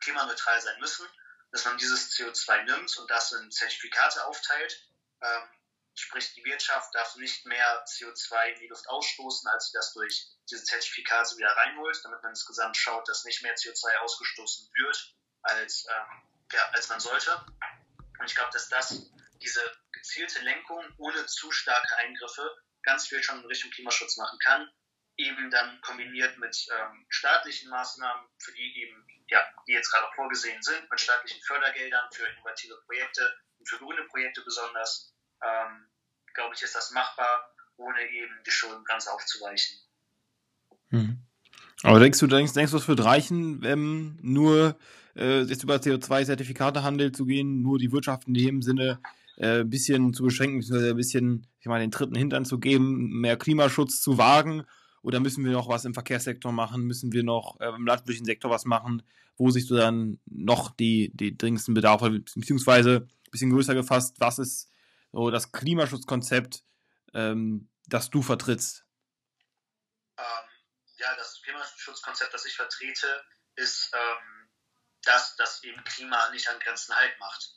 klimaneutral sein müssen, dass man dieses CO2 nimmt und das in Zertifikate aufteilt. Ähm, sprich, die Wirtschaft darf nicht mehr CO2 in die Luft ausstoßen, als sie das durch diese Zertifikate wieder reinholt, damit man insgesamt schaut, dass nicht mehr CO2 ausgestoßen wird, als, ähm, ja, als man sollte. Und ich glaube, dass das, diese gezielte Lenkung ohne zu starke Eingriffe ganz viel schon in Richtung Klimaschutz machen kann eben dann kombiniert mit ähm, staatlichen Maßnahmen, für die eben, ja, die jetzt gerade vorgesehen sind, mit staatlichen Fördergeldern für innovative Projekte und für grüne Projekte besonders, ähm, glaube ich, ist das machbar, ohne eben die Schulden ganz aufzuweichen. Hm. Aber denkst du, denkst, denkst du, es wird reichen, ähm, nur äh, jetzt über CO2-Zertifikatehandel zu gehen, nur die Wirtschaft in dem Sinne äh, ein bisschen zu beschränken, ein bisschen, ich meine, den dritten Hintern zu geben, mehr Klimaschutz zu wagen oder müssen wir noch was im Verkehrssektor machen? Müssen wir noch äh, im landwirtschaftlichen Sektor was machen? Wo siehst du dann noch die, die dringendsten Bedarfe? Beziehungsweise ein bisschen größer gefasst, was ist so das Klimaschutzkonzept, ähm, das du vertrittst? Ähm, ja, das Klimaschutzkonzept, das ich vertrete, ist, ähm, dass das eben Klima nicht an Grenzen halt macht.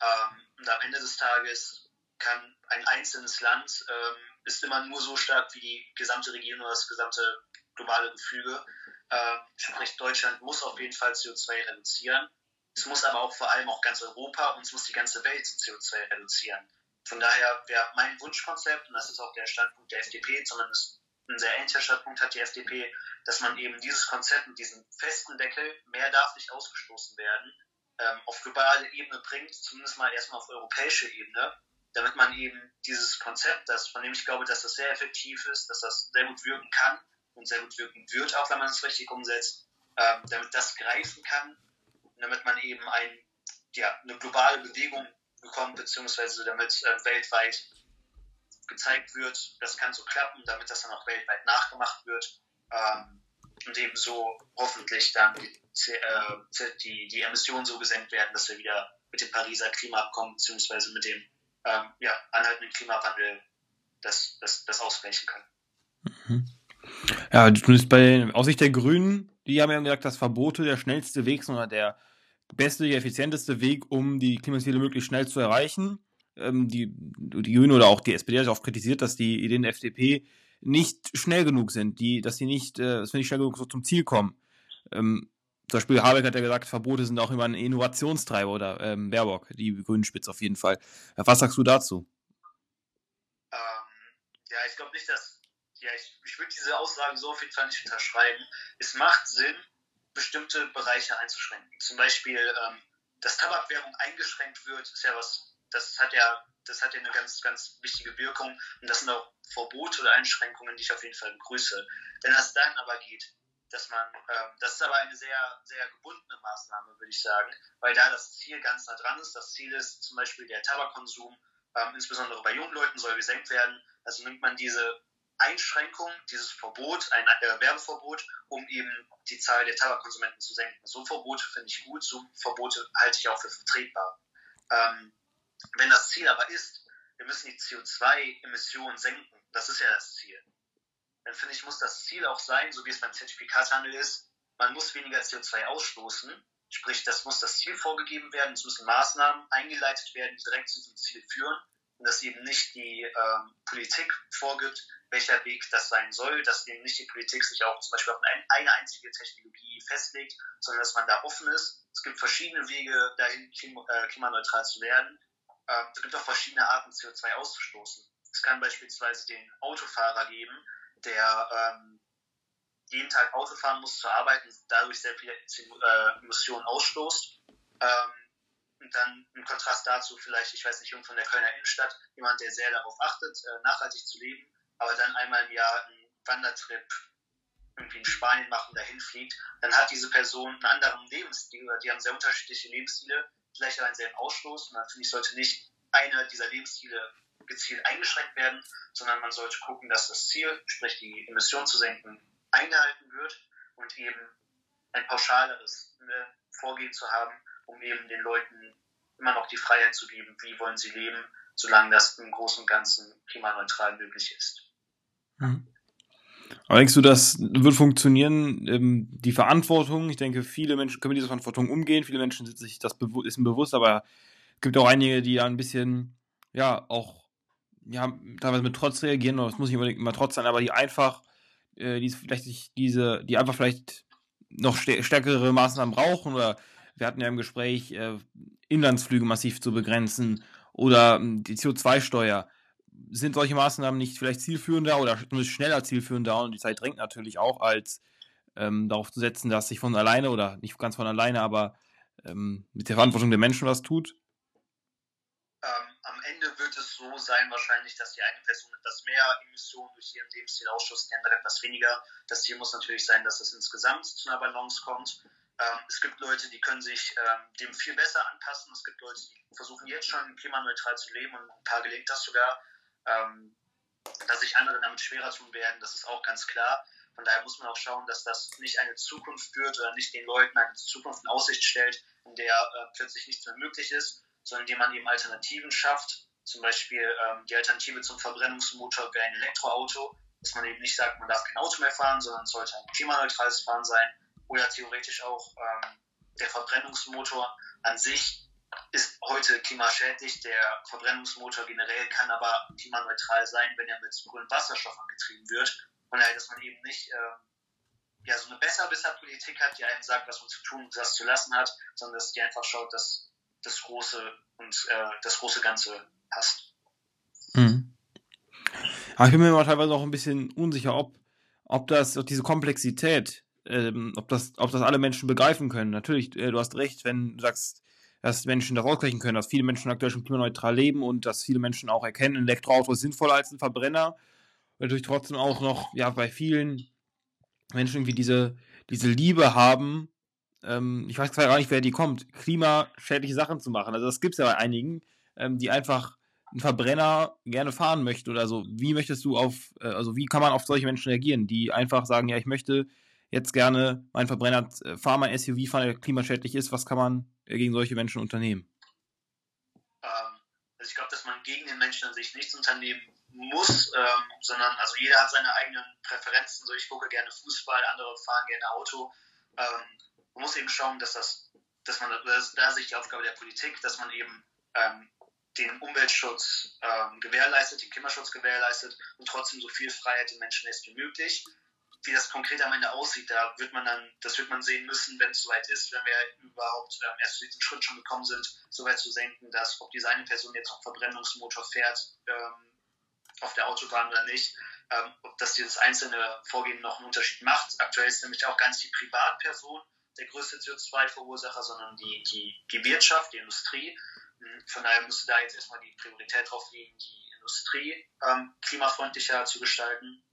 Ähm, und am Ende des Tages kann ein einzelnes Land ähm, ist immer nur so stark wie die gesamte Region oder das gesamte globale Gefüge. Ähm, sprich, Deutschland muss auf jeden Fall CO2 reduzieren. Es muss aber auch vor allem auch ganz Europa und es muss die ganze Welt CO2 reduzieren. Von daher wäre mein Wunschkonzept, und das ist auch der Standpunkt der FDP, zumindest ein sehr ähnlicher Standpunkt hat die FDP, dass man eben dieses Konzept mit diesem festen Deckel, mehr darf nicht ausgestoßen werden, ähm, auf globale Ebene bringt, zumindest mal erstmal auf europäische Ebene, damit man eben dieses Konzept, das, von dem ich glaube, dass das sehr effektiv ist, dass das sehr gut wirken kann und sehr gut wirken wird, auch wenn man es richtig umsetzt, ähm, damit das greifen kann, damit man eben ein, ja, eine globale Bewegung bekommt, beziehungsweise damit äh, weltweit gezeigt wird, das kann so klappen, damit das dann auch weltweit nachgemacht wird ähm, und eben so hoffentlich dann die, äh, die, die Emissionen so gesenkt werden, dass wir wieder mit dem Pariser Klimaabkommen beziehungsweise mit dem ähm, ja, anhaltenden Klimawandel das, das, das ausgleichen kann. Mhm. Ja, zumindest bei aus Sicht der Grünen, die haben ja gesagt, dass Verbote der schnellste Weg sind oder der beste, der effizienteste Weg, um die Klimaziele möglichst schnell zu erreichen. Ähm, die, die Grünen oder auch die SPD hat auch kritisiert, dass die Ideen der FDP nicht schnell genug sind, die, dass sie nicht, äh, dass wir nicht schnell genug so zum Ziel kommen. Ähm, zum Beispiel Habeck hat ja gesagt, Verbote sind auch immer ein Innovationstreiber oder ähm, Baerbock, die grünen Spitze auf jeden Fall. Was sagst du dazu? Ähm, ja, ich glaube nicht, dass, ja, ich, ich würde diese Aussage so auf jeden Fall nicht unterschreiben. Es macht Sinn, bestimmte Bereiche einzuschränken. Zum Beispiel, ähm, dass Tabakwerbung eingeschränkt wird, ist ja was, das hat ja, das hat ja eine ganz, ganz wichtige Wirkung. Und das sind auch Verbote oder Einschränkungen, die ich auf jeden Fall begrüße. Wenn es dann aber geht, dass man, ähm, das ist aber eine sehr, sehr gebundene Maßnahme, würde ich sagen, weil da das Ziel ganz nah dran ist. Das Ziel ist zum Beispiel der Tabakkonsum, ähm, insbesondere bei jungen Leuten, soll gesenkt werden. Also nimmt man diese Einschränkung, dieses Verbot, ein äh, Werbeverbot, um eben die Zahl der Tabakkonsumenten zu senken. So Verbote finde ich gut, so Verbote halte ich auch für vertretbar. Ähm, wenn das Ziel aber ist, wir müssen die CO2-Emissionen senken, das ist ja das Ziel dann finde ich, muss das Ziel auch sein, so wie es beim Zertifikatshandel ist, man muss weniger CO2 ausstoßen. Sprich, das muss das Ziel vorgegeben werden, es müssen Maßnahmen eingeleitet werden, die direkt zu diesem Ziel führen. und dass eben nicht die ähm, Politik vorgibt, welcher Weg das sein soll, dass eben nicht die Politik sich auch zum Beispiel auf ein, eine einzige Technologie festlegt, sondern dass man da offen ist. Es gibt verschiedene Wege, dahin äh, klimaneutral zu werden. Ähm, es gibt auch verschiedene Arten, CO2 auszustoßen. Es kann beispielsweise den Autofahrer geben, der ähm, jeden Tag Auto fahren muss zur Arbeit dadurch sehr viele äh, Emissionen ausstoßt. Ähm, und dann im Kontrast dazu vielleicht, ich weiß nicht, von der Kölner Innenstadt, jemand, der sehr darauf achtet, äh, nachhaltig zu leben, aber dann einmal im Jahr einen Wandertrip irgendwie in Spanien machen, dahin fliegt, dann hat diese Person einen anderen Lebensstil oder die haben sehr unterschiedliche Lebensstile, vielleicht einen selben Ausstoß und dann finde ich, sollte nicht einer dieser Lebensstile gezielt eingeschränkt werden, sondern man sollte gucken, dass das Ziel, sprich die Emissionen zu senken, eingehalten wird und eben ein pauschaleres Vorgehen zu haben, um eben den Leuten immer noch die Freiheit zu geben, wie wollen sie leben, solange das im Großen und Ganzen klimaneutral möglich ist. Mhm. Aber denkst du, das wird funktionieren? Ähm, die Verantwortung, ich denke, viele Menschen können mit dieser Verantwortung umgehen, viele Menschen sind sich das ist bewusst, aber es gibt auch einige, die ja ein bisschen, ja, auch, ja, teilweise mit Trotz reagieren, es muss nicht unbedingt immer Trotz sein, aber die einfach, äh, die vielleicht diese, die einfach vielleicht noch stärkere Maßnahmen brauchen oder wir hatten ja im Gespräch, äh, Inlandsflüge massiv zu begrenzen oder ähm, die CO2-Steuer. Sind solche Maßnahmen nicht vielleicht zielführender oder schneller zielführender und die Zeit drängt natürlich auch, als ähm, darauf zu setzen, dass sich von alleine oder nicht ganz von alleine, aber ähm, mit der Verantwortung der Menschen was tut? Ähm, am Ende wird es so sein, wahrscheinlich, dass die eine Person etwas mehr Emissionen durch ihren Lebensstil ausstößt, die andere etwas weniger. Das Ziel muss natürlich sein, dass es insgesamt zu einer Balance kommt. Ähm, es gibt Leute, die können sich ähm, dem viel besser anpassen. Es gibt Leute, die versuchen jetzt schon klimaneutral zu leben und ein paar gelingt das sogar. Ähm, dass sich andere damit schwerer tun werden, das ist auch ganz klar. Von daher muss man auch schauen, dass das nicht eine Zukunft führt oder nicht den Leuten eine Zukunft in Aussicht stellt, in der äh, plötzlich nichts mehr möglich ist, sondern indem man eben Alternativen schafft. Zum Beispiel ähm, die Alternative zum Verbrennungsmotor wäre ein Elektroauto, dass man eben nicht sagt, man darf kein Auto mehr fahren, sondern es sollte ein klimaneutrales Fahren sein oder theoretisch auch ähm, der Verbrennungsmotor an sich ist heute klimaschädlich. Der Verbrennungsmotor generell kann aber klimaneutral sein, wenn er mit grünem Wasserstoff angetrieben wird. Und daher, dass man eben nicht äh, ja, so eine Besserwisser-Politik hat, die einem sagt, was man zu tun und was zu lassen hat, sondern dass die einfach schaut, dass das große und äh, das große Ganze passt. Mhm. Aber ich bin mir immer teilweise auch ein bisschen unsicher, ob, ob das, ob diese Komplexität ähm, ob, das, ob das alle Menschen begreifen können. Natürlich, äh, du hast recht, wenn du sagst, dass Menschen das ausgleichen können, dass viele Menschen aktuell schon klimaneutral leben und dass viele Menschen auch erkennen, ein Elektroauto ist sinnvoller als ein Verbrenner. Natürlich trotzdem auch noch, ja, bei vielen Menschen irgendwie diese, diese Liebe haben, ähm, ich weiß zwar gar nicht, wer die kommt, klimaschädliche Sachen zu machen. Also das gibt es ja bei einigen, ähm, die einfach einen Verbrenner gerne fahren möchten oder so. Wie möchtest du auf, äh, also wie kann man auf solche Menschen reagieren, die einfach sagen, ja, ich möchte jetzt gerne mein Verbrenner, äh, fahr mein SUV fahren, der klimaschädlich ist, was kann man äh, gegen solche Menschen unternehmen? Ähm, also ich glaube, dass man gegen den Menschen an sich nichts unternehmen muss, ähm, sondern also jeder hat seine eigenen Präferenzen. So ich gucke gerne Fußball, andere fahren gerne Auto. Ähm, muss eben schauen, dass das, dass man, das, da sich die Aufgabe der Politik, dass man eben ähm, den Umweltschutz ähm, gewährleistet, den Klimaschutz gewährleistet und trotzdem so viel Freiheit den Menschen lässt wie möglich wie das konkret am Ende aussieht, da wird man dann, das wird man sehen müssen, wenn es soweit ist, wenn wir überhaupt ähm, erst zu diesem Schritt schon gekommen sind, so weit zu senken, dass ob diese eine Person jetzt auf Verbrennungsmotor fährt ähm, auf der Autobahn oder nicht, ähm, ob das dieses einzelne Vorgehen noch einen Unterschied macht. Aktuell ist nämlich auch ganz die Privatperson der größte CO2-Verursacher, sondern die, die, die Wirtschaft, die Industrie. Hm, von daher müsste da jetzt erstmal die Priorität drauf liegen, die Industrie ähm, klimafreundlicher zu gestalten.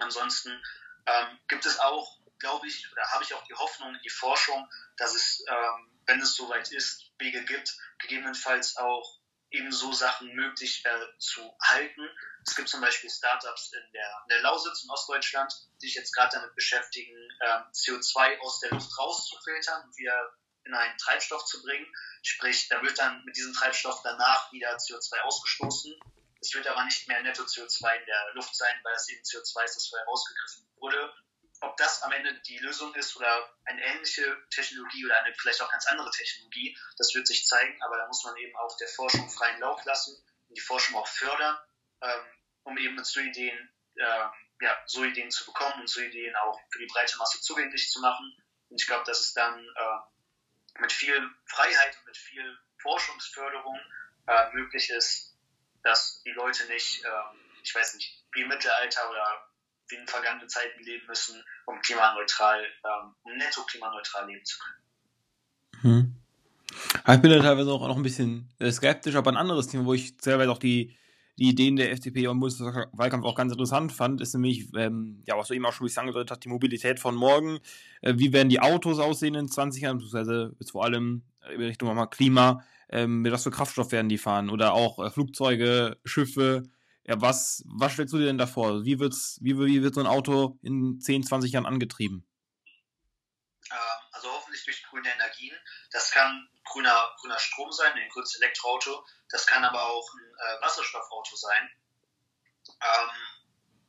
Ansonsten ähm, gibt es auch, glaube ich, oder habe ich auch die Hoffnung in die Forschung, dass es, ähm, wenn es soweit ist, Wege gibt, gegebenenfalls auch eben so Sachen möglich äh, zu halten. Es gibt zum Beispiel Startups in der, in der Lausitz in Ostdeutschland, die sich jetzt gerade damit beschäftigen, ähm, CO2 aus der Luft rauszufiltern und wieder in einen Treibstoff zu bringen. Sprich, da wird dann mit diesem Treibstoff danach wieder CO2 ausgestoßen. Es wird aber nicht mehr netto CO2 in der Luft sein, weil das eben CO2 ist, das vorher rausgegriffen wurde. Ob das am Ende die Lösung ist oder eine ähnliche Technologie oder eine vielleicht auch ganz andere Technologie, das wird sich zeigen, aber da muss man eben auch der Forschung freien Lauf lassen. die Forschung auch fördern, ähm, um eben zu Ideen, äh, ja, so Ideen zu bekommen und so Ideen auch für die breite Masse zugänglich zu machen. Und ich glaube, dass es dann äh, mit viel Freiheit und mit viel Forschungsförderung äh, möglich ist, dass die Leute nicht, äh, ich weiß nicht, wie im Mittelalter oder wie in vergangenen Zeiten leben müssen, um klimaneutral, ähm, um netto klimaneutral leben zu können. Hm. Ich bin da teilweise auch noch ein bisschen äh, skeptisch, aber ein anderes Thema, wo ich teilweise auch die, die Ideen der FDP im Bundeswahlkampf auch ganz interessant fand, ist nämlich, ähm, ja, was du eben auch schon angedeutet hast, die Mobilität von morgen. Äh, wie werden die Autos aussehen in 20 Jahren, beziehungsweise jetzt vor allem in Richtung nochmal Klima, ähm, mit was für Kraftstoff werden die fahren oder auch äh, Flugzeuge, Schiffe. Ja, was, was stellst du dir denn da vor? Wie, wird's, wie, wie wird so ein Auto in 10, 20 Jahren angetrieben? Ähm, also hoffentlich durch grüne Energien. Das kann grüner, grüner Strom sein, ein grünes Elektroauto. Das kann aber auch ein äh, Wasserstoffauto sein. Ähm,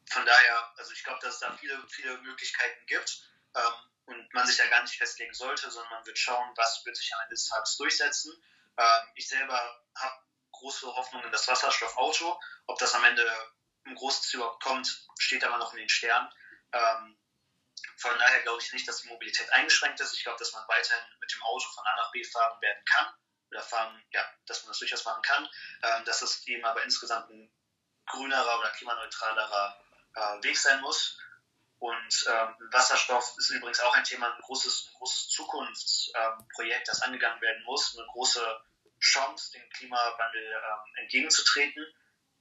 von daher, also ich glaube, dass es da viele, viele Möglichkeiten gibt ähm, und man sich da gar nicht festlegen sollte, sondern man wird schauen, was wird sich am Ende des Tages durchsetzen. Ähm, ich selber habe große Hoffnung in das Wasserstoffauto. Ob das am Ende im Großes überhaupt kommt, steht aber noch in den Sternen. Ähm, von daher glaube ich nicht, dass die Mobilität eingeschränkt ist. Ich glaube, dass man weiterhin mit dem Auto von A nach B fahren werden kann oder fahren, ja, dass man das durchaus machen kann. Ähm, dass es eben aber insgesamt ein grünerer oder klimaneutralerer äh, Weg sein muss. Und ähm, Wasserstoff ist übrigens auch ein Thema, ein großes, ein großes Zukunftsprojekt, ähm, das angegangen werden muss, eine große Chance, dem Klimawandel ähm, entgegenzutreten.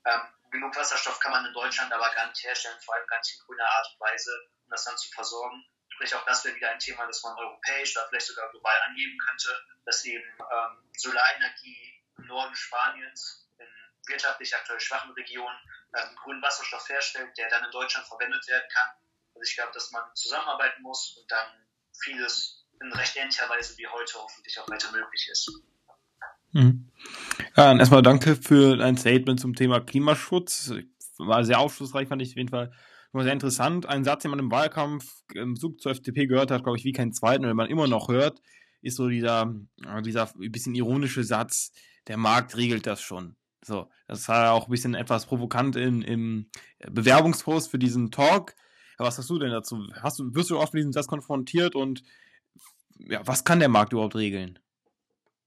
Ähm, genug Wasserstoff kann man in Deutschland aber gar nicht herstellen, vor allem gar nicht in grüner Art und Weise, um das dann zu versorgen. Sprich, auch das wäre wieder ein Thema, das man europäisch oder vielleicht sogar global angeben könnte, dass eben ähm, Solarenergie im Norden Spaniens, in wirtschaftlich aktuell schwachen Regionen, ähm, grünen Wasserstoff herstellt, der dann in Deutschland verwendet werden kann. Also ich glaube, dass man zusammenarbeiten muss und dann vieles in recht ähnlicher Weise wie heute hoffentlich auch weiter möglich ist. Mhm. Ja, erstmal danke für dein Statement zum Thema Klimaschutz. War sehr aufschlussreich, fand ich auf jeden Fall war sehr interessant. Ein Satz, den man im Wahlkampf im Zug zur FDP gehört hat, glaube ich, wie kein zweiten, oder man immer noch hört, ist so dieser, dieser bisschen ironische Satz, der Markt regelt das schon. So, das war auch ein bisschen etwas provokant in, im Bewerbungspost für diesen Talk. Was hast du denn dazu? Hast du, wirst du oft mit diesem Satz konfrontiert und ja, was kann der Markt überhaupt regeln?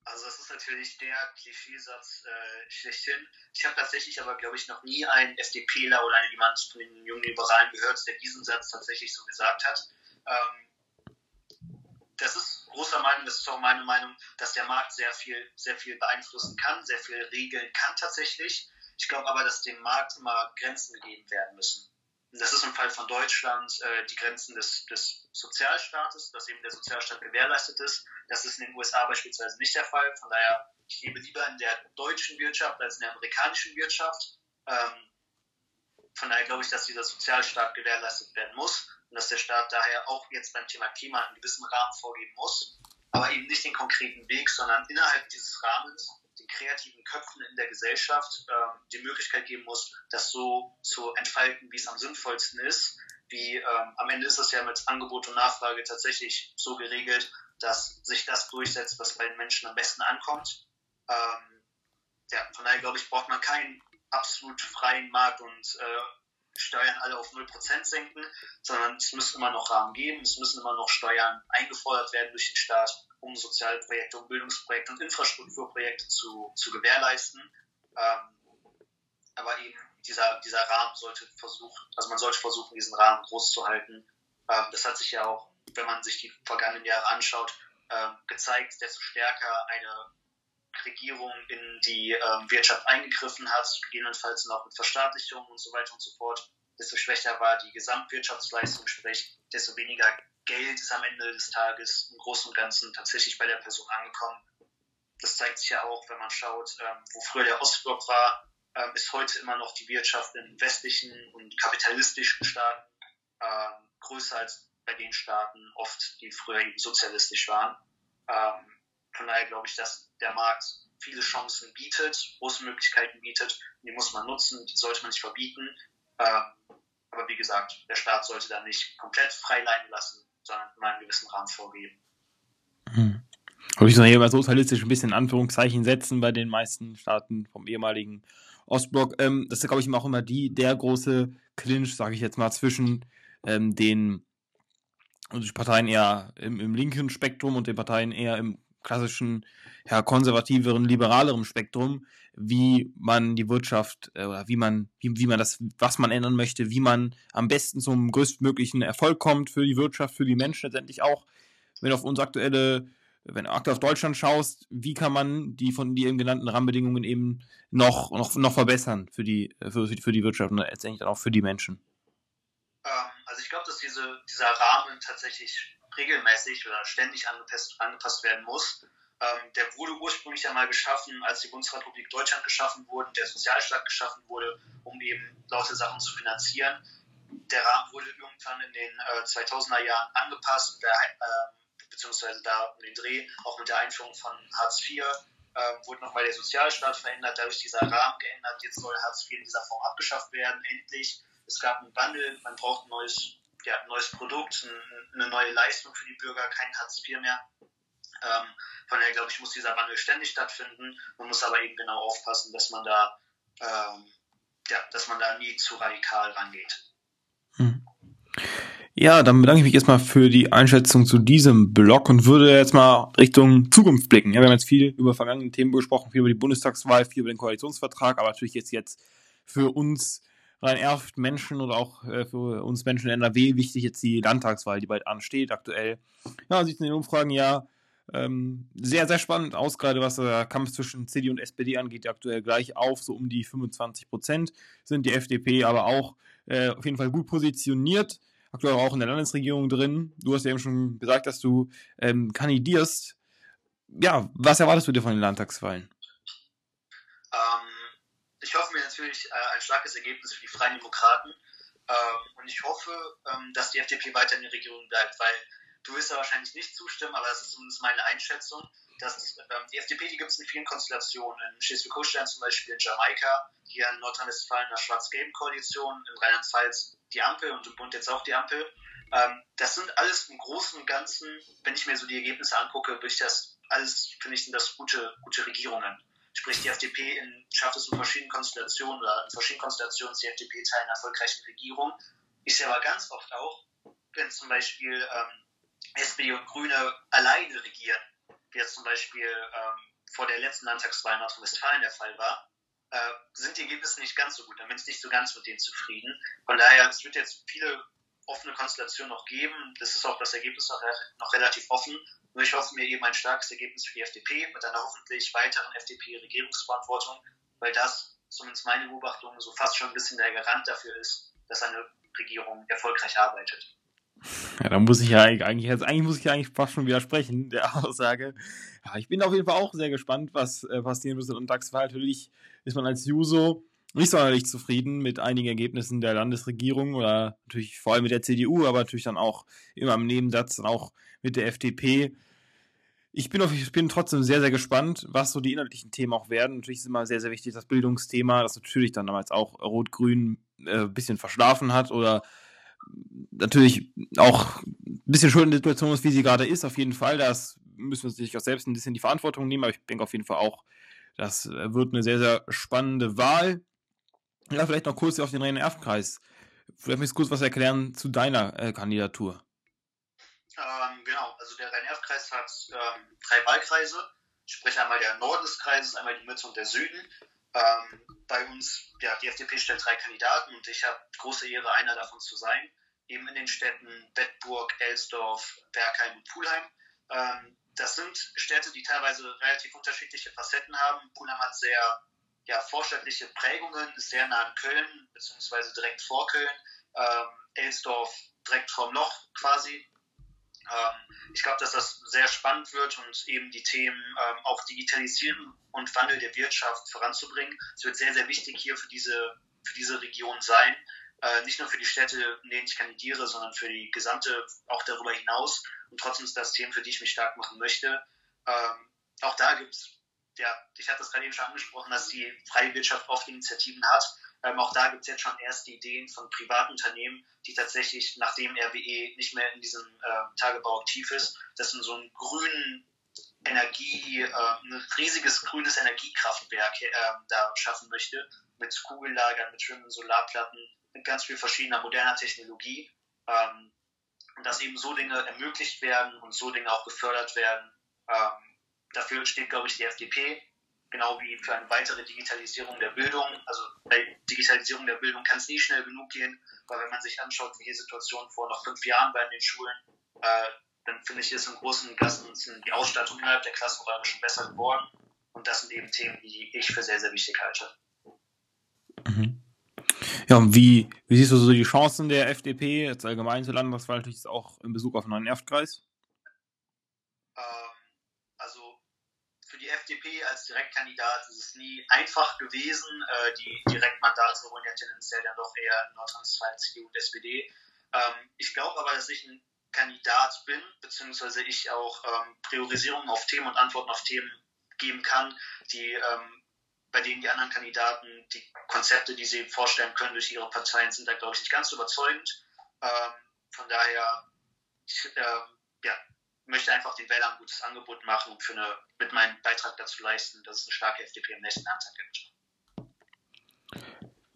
Also es ist natürlich der Klischeesatz äh, schlechthin. Ich habe tatsächlich aber, glaube ich, noch nie einen FDPler oder jemand von den jungen Liberalen gehört, der diesen Satz tatsächlich so gesagt hat. Ähm, das ist großer Meinung, das ist auch meine Meinung, dass der Markt sehr viel, sehr viel beeinflussen kann, sehr viel regeln kann tatsächlich. Ich glaube aber, dass dem Markt immer Grenzen gegeben werden müssen das ist im Fall von Deutschland äh, die Grenzen des, des Sozialstaates, dass eben der Sozialstaat gewährleistet ist. Das ist in den USA beispielsweise nicht der Fall. Von daher, ich lebe lieber in der deutschen Wirtschaft als in der amerikanischen Wirtschaft. Ähm, von daher glaube ich, dass dieser Sozialstaat gewährleistet werden muss und dass der Staat daher auch jetzt beim Thema Klima einen gewissen Rahmen vorgeben muss, aber eben nicht den konkreten Weg, sondern innerhalb dieses Rahmens den kreativen Köpfen in der Gesellschaft äh, die Möglichkeit geben muss, das so zu entfalten, wie es am sinnvollsten ist. Wie ähm, am Ende ist es ja mit Angebot und Nachfrage tatsächlich so geregelt, dass sich das durchsetzt, was bei den Menschen am besten ankommt. Ähm, ja, von daher glaube ich, braucht man keinen absolut freien Markt und äh, Steuern alle auf 0% senken, sondern es müssen immer noch Rahmen geben, es müssen immer noch Steuern eingefordert werden durch den Staat um Sozialprojekte, um Bildungsprojekte und Infrastrukturprojekte zu, zu gewährleisten. Ähm, aber eben dieser, dieser Rahmen sollte versuchen, also man sollte versuchen, diesen Rahmen groß zu halten. Ähm, das hat sich ja auch, wenn man sich die vergangenen Jahre anschaut, ähm, gezeigt, desto stärker eine Regierung in die ähm, Wirtschaft eingegriffen hat, gegebenenfalls noch mit Verstaatlichung und so weiter und so fort, desto schwächer war die Gesamtwirtschaftsleistung, sprich, desto weniger Geld ist am Ende des Tages im Großen und Ganzen tatsächlich bei der Person angekommen. Das zeigt sich ja auch, wenn man schaut, ähm, wo früher der Ostblock war, ähm, ist heute immer noch die Wirtschaft in westlichen und kapitalistischen Staaten ähm, größer als bei den Staaten oft, die früher eben sozialistisch waren. Ähm, von daher glaube ich, dass der Markt viele Chancen bietet, große Möglichkeiten bietet. Die muss man nutzen, die sollte man nicht verbieten. Ähm, aber wie gesagt, der Staat sollte da nicht komplett frei leiden lassen, sondern immer einen gewissen Rahmen vorgeben. Hm. Habe ich hier sozialistisch ein bisschen Anführungszeichen setzen bei den meisten Staaten vom ehemaligen Ostblock. Ähm, das ist, glaube ich, auch immer die, der große Clinch, sage ich jetzt mal, zwischen ähm, den also Parteien eher im, im, linken Spektrum und den Parteien eher im klassischen, ja, konservativeren, liberaleren Spektrum, wie man die Wirtschaft äh, oder wie man, wie, wie man das, was man ändern möchte, wie man am besten zum größtmöglichen Erfolg kommt für die Wirtschaft, für die Menschen letztendlich auch. Wenn du auf uns aktuelle wenn du aktuell auf Deutschland schaust, wie kann man die von dir eben genannten Rahmenbedingungen eben noch, noch, noch verbessern für die, für, für die Wirtschaft und letztendlich dann auch für die Menschen? Ähm, also ich glaube, dass diese, dieser Rahmen tatsächlich regelmäßig oder ständig angepasst, angepasst werden muss. Ähm, der wurde ursprünglich einmal geschaffen, als die Bundesrepublik Deutschland geschaffen wurde, der Sozialstaat geschaffen wurde, um eben laute Sachen zu finanzieren. Der Rahmen wurde irgendwann in den äh, 2000er Jahren angepasst. Der, äh, beziehungsweise da um den Dreh, auch mit der Einführung von Hartz IV, äh, wurde nochmal der Sozialstaat verändert, dadurch dieser Rahmen geändert. Jetzt soll Hartz IV in dieser Form abgeschafft werden, endlich. Es gab einen Wandel, man braucht ein neues, ja, ein neues Produkt, ein, eine neue Leistung für die Bürger, kein Hartz IV mehr. Ähm, von daher glaube ich, muss dieser Wandel ständig stattfinden. Man muss aber eben genau aufpassen, dass man da, ähm, ja, dass man da nie zu radikal rangeht. Hm. Ja, dann bedanke ich mich erstmal für die Einschätzung zu diesem Blog und würde jetzt mal Richtung Zukunft blicken. Ja, wir haben jetzt viel über vergangene Themen gesprochen, viel über die Bundestagswahl, viel über den Koalitionsvertrag, aber natürlich jetzt jetzt für uns rein erft Menschen oder auch äh, für uns Menschen in NRW wichtig jetzt die Landtagswahl, die bald ansteht aktuell. Ja, sieht in den Umfragen ja ähm, sehr, sehr spannend aus, gerade was der Kampf zwischen CDU und SPD angeht, aktuell gleich auf, so um die 25 Prozent sind die FDP aber auch äh, auf jeden Fall gut positioniert aktuell auch in der Landesregierung drin. Du hast ja eben schon gesagt, dass du ähm, kandidierst. Ja, was erwartest du dir von den Landtagswahlen? Ich hoffe mir natürlich äh, ein starkes Ergebnis für die Freien Demokraten. Ähm, und ich hoffe, ähm, dass die FDP weiter in der Regierung bleibt, weil du wirst da wahrscheinlich nicht zustimmen, aber das ist zumindest meine Einschätzung, dass ähm, die FDP, die gibt es in vielen Konstellationen, in Schleswig-Holstein zum Beispiel, in Jamaika, hier in Nordrhein-Westfalen in der schwarz-gelben Koalition, in Rheinland-Pfalz die Ampel und im Bund jetzt auch die Ampel. Das sind alles im Großen und Ganzen, wenn ich mir so die Ergebnisse angucke, würde ich das alles, finde ich, sind das gute, gute Regierungen. Sprich, die FDP in, schafft es in verschiedenen Konstellationen oder in verschiedenen Konstellationen ist die FDP Teil einer erfolgreichen Regierung. Ich sehe aber ganz oft auch, wenn zum Beispiel ähm, SPD und Grüne alleine regieren, wie jetzt zum Beispiel ähm, vor der letzten Landtagswahl in Nordrhein-Westfalen der Fall war, äh, sind die Ergebnisse nicht ganz so gut. Dann bin ich nicht so ganz mit denen zufrieden. Von daher, es wird jetzt viele offene Konstellationen noch geben. Das ist auch das Ergebnis noch, noch relativ offen. Nur ich hoffe mir eben ein starkes Ergebnis für die FDP mit einer hoffentlich weiteren FDP-Regierungsverantwortung, weil das, zumindest meine Beobachtung, so fast schon ein bisschen der Garant dafür ist, dass eine Regierung erfolgreich arbeitet. Ja, da muss ich ja eigentlich, jetzt eigentlich muss ich ja eigentlich fast schon widersprechen, der Aussage. Ja, ich bin auf jeden Fall auch sehr gespannt, was äh, passieren wird in Tagswahl. Natürlich ist man als Juso nicht sonderlich zufrieden mit einigen Ergebnissen der Landesregierung oder natürlich vor allem mit der CDU, aber natürlich dann auch immer im Nebensatz dann auch mit der FDP. Ich bin, auf, ich bin trotzdem sehr, sehr gespannt, was so die inhaltlichen Themen auch werden. Natürlich ist immer sehr, sehr wichtig das Bildungsthema, das natürlich dann damals auch Rot-Grün äh, ein bisschen verschlafen hat oder natürlich auch ein bisschen schuld in der Situation ist, wie sie gerade ist, auf jeden Fall. Das müssen wir sich auch selbst ein bisschen die Verantwortung nehmen, aber ich denke auf jeden Fall auch, das wird eine sehr, sehr spannende Wahl. Ja, vielleicht noch kurz auf den Rhein-Erft-Kreis. Vielleicht möchtest du kurz was erklären zu deiner äh, Kandidatur. Ähm, genau, also der Rhein-Erft-Kreis hat ähm, drei Wahlkreise, sprich einmal der Norden des Kreises, einmal die Mitte und der Süden. Ähm, bei uns, ja, die FDP stellt drei Kandidaten und ich habe große Ehre, einer davon zu sein. Eben in den Städten Bedburg, Elsdorf, Bergheim und Pulheim. Ähm, das sind Städte, die teilweise relativ unterschiedliche Facetten haben. Pulheim hat sehr ja, vorstädtliche Prägungen, sehr nah an Köln, beziehungsweise direkt vor Köln. Ähm, Elsdorf direkt vorm Loch quasi. Ähm, ich glaube, dass das sehr spannend wird und eben die Themen ähm, auch Digitalisieren und Wandel der Wirtschaft voranzubringen. Es wird sehr, sehr wichtig hier für diese, für diese Region sein. Äh, nicht nur für die Städte, in denen ich kandidiere, sondern für die gesamte, auch darüber hinaus. Und trotzdem ist das Thema, für die ich mich stark machen möchte. Ähm, auch da gibt es, ja, ich hatte das gerade eben schon angesprochen, dass die freie Wirtschaft oft Initiativen hat ähm, auch da gibt es jetzt schon erste Ideen von Privatunternehmen, die tatsächlich, nachdem RWE nicht mehr in diesem äh, Tagebau aktiv ist, das in so einen grünen Energie, äh, ein riesiges grünes Energiekraftwerk äh, da schaffen möchte, mit Kugellagern, mit schwimmenden Solarplatten, mit ganz viel verschiedener moderner Technologie. Ähm, und dass eben so Dinge ermöglicht werden und so Dinge auch gefördert werden. Ähm, dafür steht, glaube ich, die FDP, genau wie für eine weitere Digitalisierung der Bildung. Also bei Digitalisierung der Bildung kann es nie schnell genug gehen, weil wenn man sich anschaut, wie die Situation vor noch fünf Jahren in den Schulen, äh, dann finde ich, ist im Großen und Ganzen die Ausstattung innerhalb der Klassenräume schon besser geworden. Und das sind eben Themen, die ich für sehr, sehr wichtig halte. Mhm. Ja, und wie, wie siehst du so die Chancen der FDP jetzt allgemein zur Landtagswahl, natürlich auch in Bezug auf den neuen Erftkreis? Ähm, also für die FDP als Direktkandidat ist es nie einfach gewesen. Äh, die Direktmandate holen ja tendenziell dann doch eher in Nordrhein-Westfalen CDU und SPD. Ähm, ich glaube aber, dass ich ein Kandidat bin, beziehungsweise ich auch ähm, Priorisierungen auf Themen und Antworten auf Themen geben kann, die ähm, bei denen die anderen Kandidaten die Konzepte, die sie vorstellen können durch ihre Parteien, sind da, glaube ich, nicht ganz überzeugend. Ähm, von daher, ich äh, ja, möchte einfach den Wählern ein gutes Angebot machen und für eine, mit meinem Beitrag dazu leisten, dass es eine starke FDP im nächsten Landtag gibt.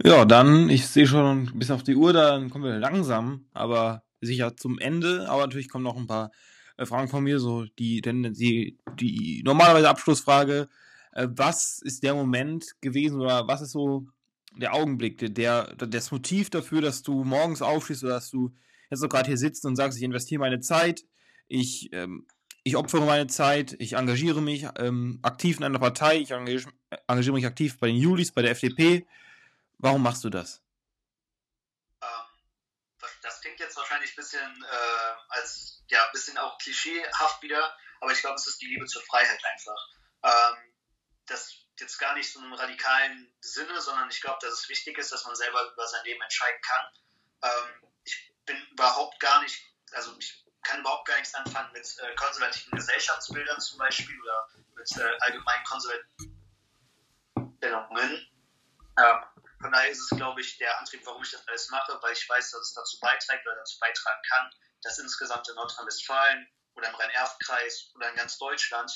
Ja, dann, ich sehe schon bis auf die Uhr, dann kommen wir langsam, aber sicher zum Ende. Aber natürlich kommen noch ein paar äh, Fragen von mir, so die, die, die normalerweise Abschlussfrage äh, was ist der Moment gewesen oder was ist so der Augenblick, der, das Motiv dafür, dass du morgens aufstehst oder dass du jetzt so gerade hier sitzt und sagst, ich investiere meine Zeit, ich, ähm, ich opfere meine Zeit, ich engagiere mich ähm, aktiv in einer Partei, ich engagiere, engagiere, mich aktiv bei den Julis, bei der FDP. Warum machst du das? Ähm, das klingt jetzt wahrscheinlich ein bisschen äh, als ja, ein bisschen auch klischeehaft wieder, aber ich glaube, es ist die Liebe zur Freiheit einfach. Ähm, das jetzt gar nicht so einem radikalen Sinne, sondern ich glaube, dass es wichtig ist, dass man selber über sein Leben entscheiden kann. Ähm, ich bin überhaupt gar nicht, also ich kann überhaupt gar nichts anfangen mit äh, konservativen Gesellschaftsbildern zum Beispiel oder mit äh, allgemein konservativen Stellungen. Ähm, von daher ist es, glaube ich, der Antrieb, warum ich das alles mache, weil ich weiß, dass es dazu beiträgt oder dazu beitragen kann, dass insgesamt in Nordrhein-Westfalen oder im Rhein-Erft-Kreis oder in ganz Deutschland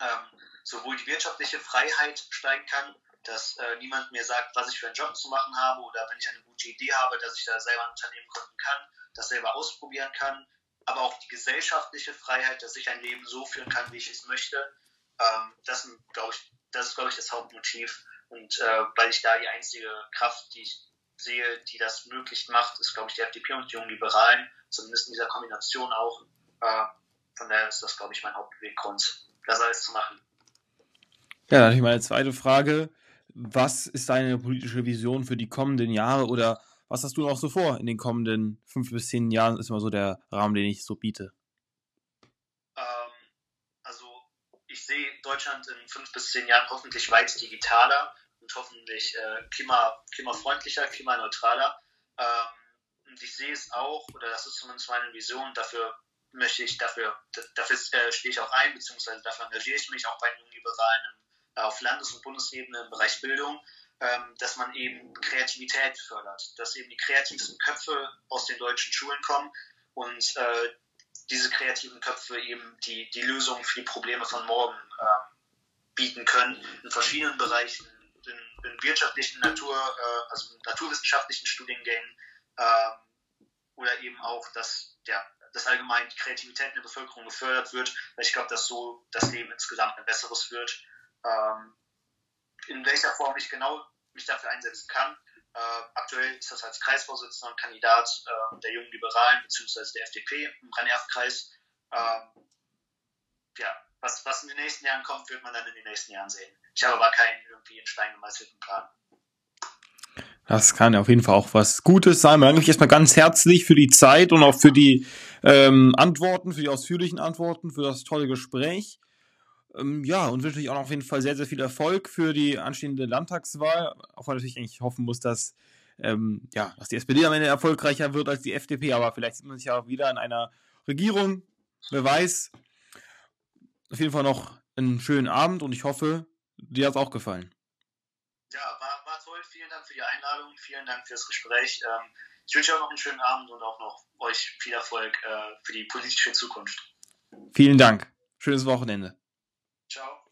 ähm, sowohl die wirtschaftliche Freiheit steigen kann, dass äh, niemand mir sagt, was ich für einen Job zu machen habe oder wenn ich eine gute Idee habe, dass ich da selber ein Unternehmen gründen kann, das selber ausprobieren kann, aber auch die gesellschaftliche Freiheit, dass ich ein Leben so führen kann, wie ich es möchte. Ähm, das, glaube ich, das ist, glaube ich, das Hauptmotiv. Und äh, weil ich da die einzige Kraft, die ich sehe, die das möglich macht, ist, glaube ich, die FDP und die Jungen Liberalen, zumindest in dieser Kombination auch. Äh, von daher ist das, glaube ich, mein Hauptbeweggrund, das alles zu machen. Ja, natürlich meine zweite Frage. Was ist deine politische Vision für die kommenden Jahre oder was hast du noch so vor in den kommenden fünf bis zehn Jahren? Ist immer so der Rahmen, den ich so biete. Ähm, also ich sehe Deutschland in fünf bis zehn Jahren hoffentlich weit digitaler und hoffentlich äh, klima, klimafreundlicher, klimaneutraler. Ähm, und ich sehe es auch, oder das ist zumindest meine Vision, dafür möchte ich, dafür, dafür äh, stehe ich auch ein, beziehungsweise dafür engagiere ich mich auch bei den Liberalen auf Landes- und Bundesebene im Bereich Bildung, dass man eben Kreativität fördert, dass eben die kreativsten Köpfe aus den deutschen Schulen kommen und äh, diese kreativen Köpfe eben die, die Lösungen für die Probleme von morgen äh, bieten können in verschiedenen Bereichen, in, in wirtschaftlichen Natur, äh, also naturwissenschaftlichen Studiengängen äh, oder eben auch, dass ja, dass allgemein die Kreativität in der Bevölkerung gefördert wird, weil ich glaube, dass so das Leben insgesamt ein besseres wird. Ähm, in welcher Form ich genau mich dafür einsetzen kann. Äh, aktuell ist das als Kreisvorsitzender und Kandidat äh, der Jungen Liberalen bzw. der FDP im Rhein-Erft-Kreis. Ähm, ja, was, was in den nächsten Jahren kommt, wird man dann in den nächsten Jahren sehen. Ich habe aber keinen irgendwie in Stein gemeißelten Plan. Das kann ja auf jeden Fall auch was Gutes sein. Ich danke mich erstmal ganz herzlich für die Zeit und auch für die ähm, Antworten, für die ausführlichen Antworten, für das tolle Gespräch. Ähm, ja, und wünsche ich auch noch auf jeden Fall sehr, sehr viel Erfolg für die anstehende Landtagswahl. Auch weil natürlich eigentlich hoffen muss, dass, ähm, ja, dass die SPD am Ende erfolgreicher wird als die FDP, aber vielleicht sieht man sich ja auch wieder in einer Regierung. Wer weiß. Auf jeden Fall noch einen schönen Abend und ich hoffe, dir hat es auch gefallen. Ja, war, war toll. Vielen Dank für die Einladung. Vielen Dank fürs Gespräch. Ähm, ich wünsche euch noch einen schönen Abend und auch noch euch viel Erfolg äh, für die politische Zukunft. Vielen Dank. Schönes Wochenende. Ciao.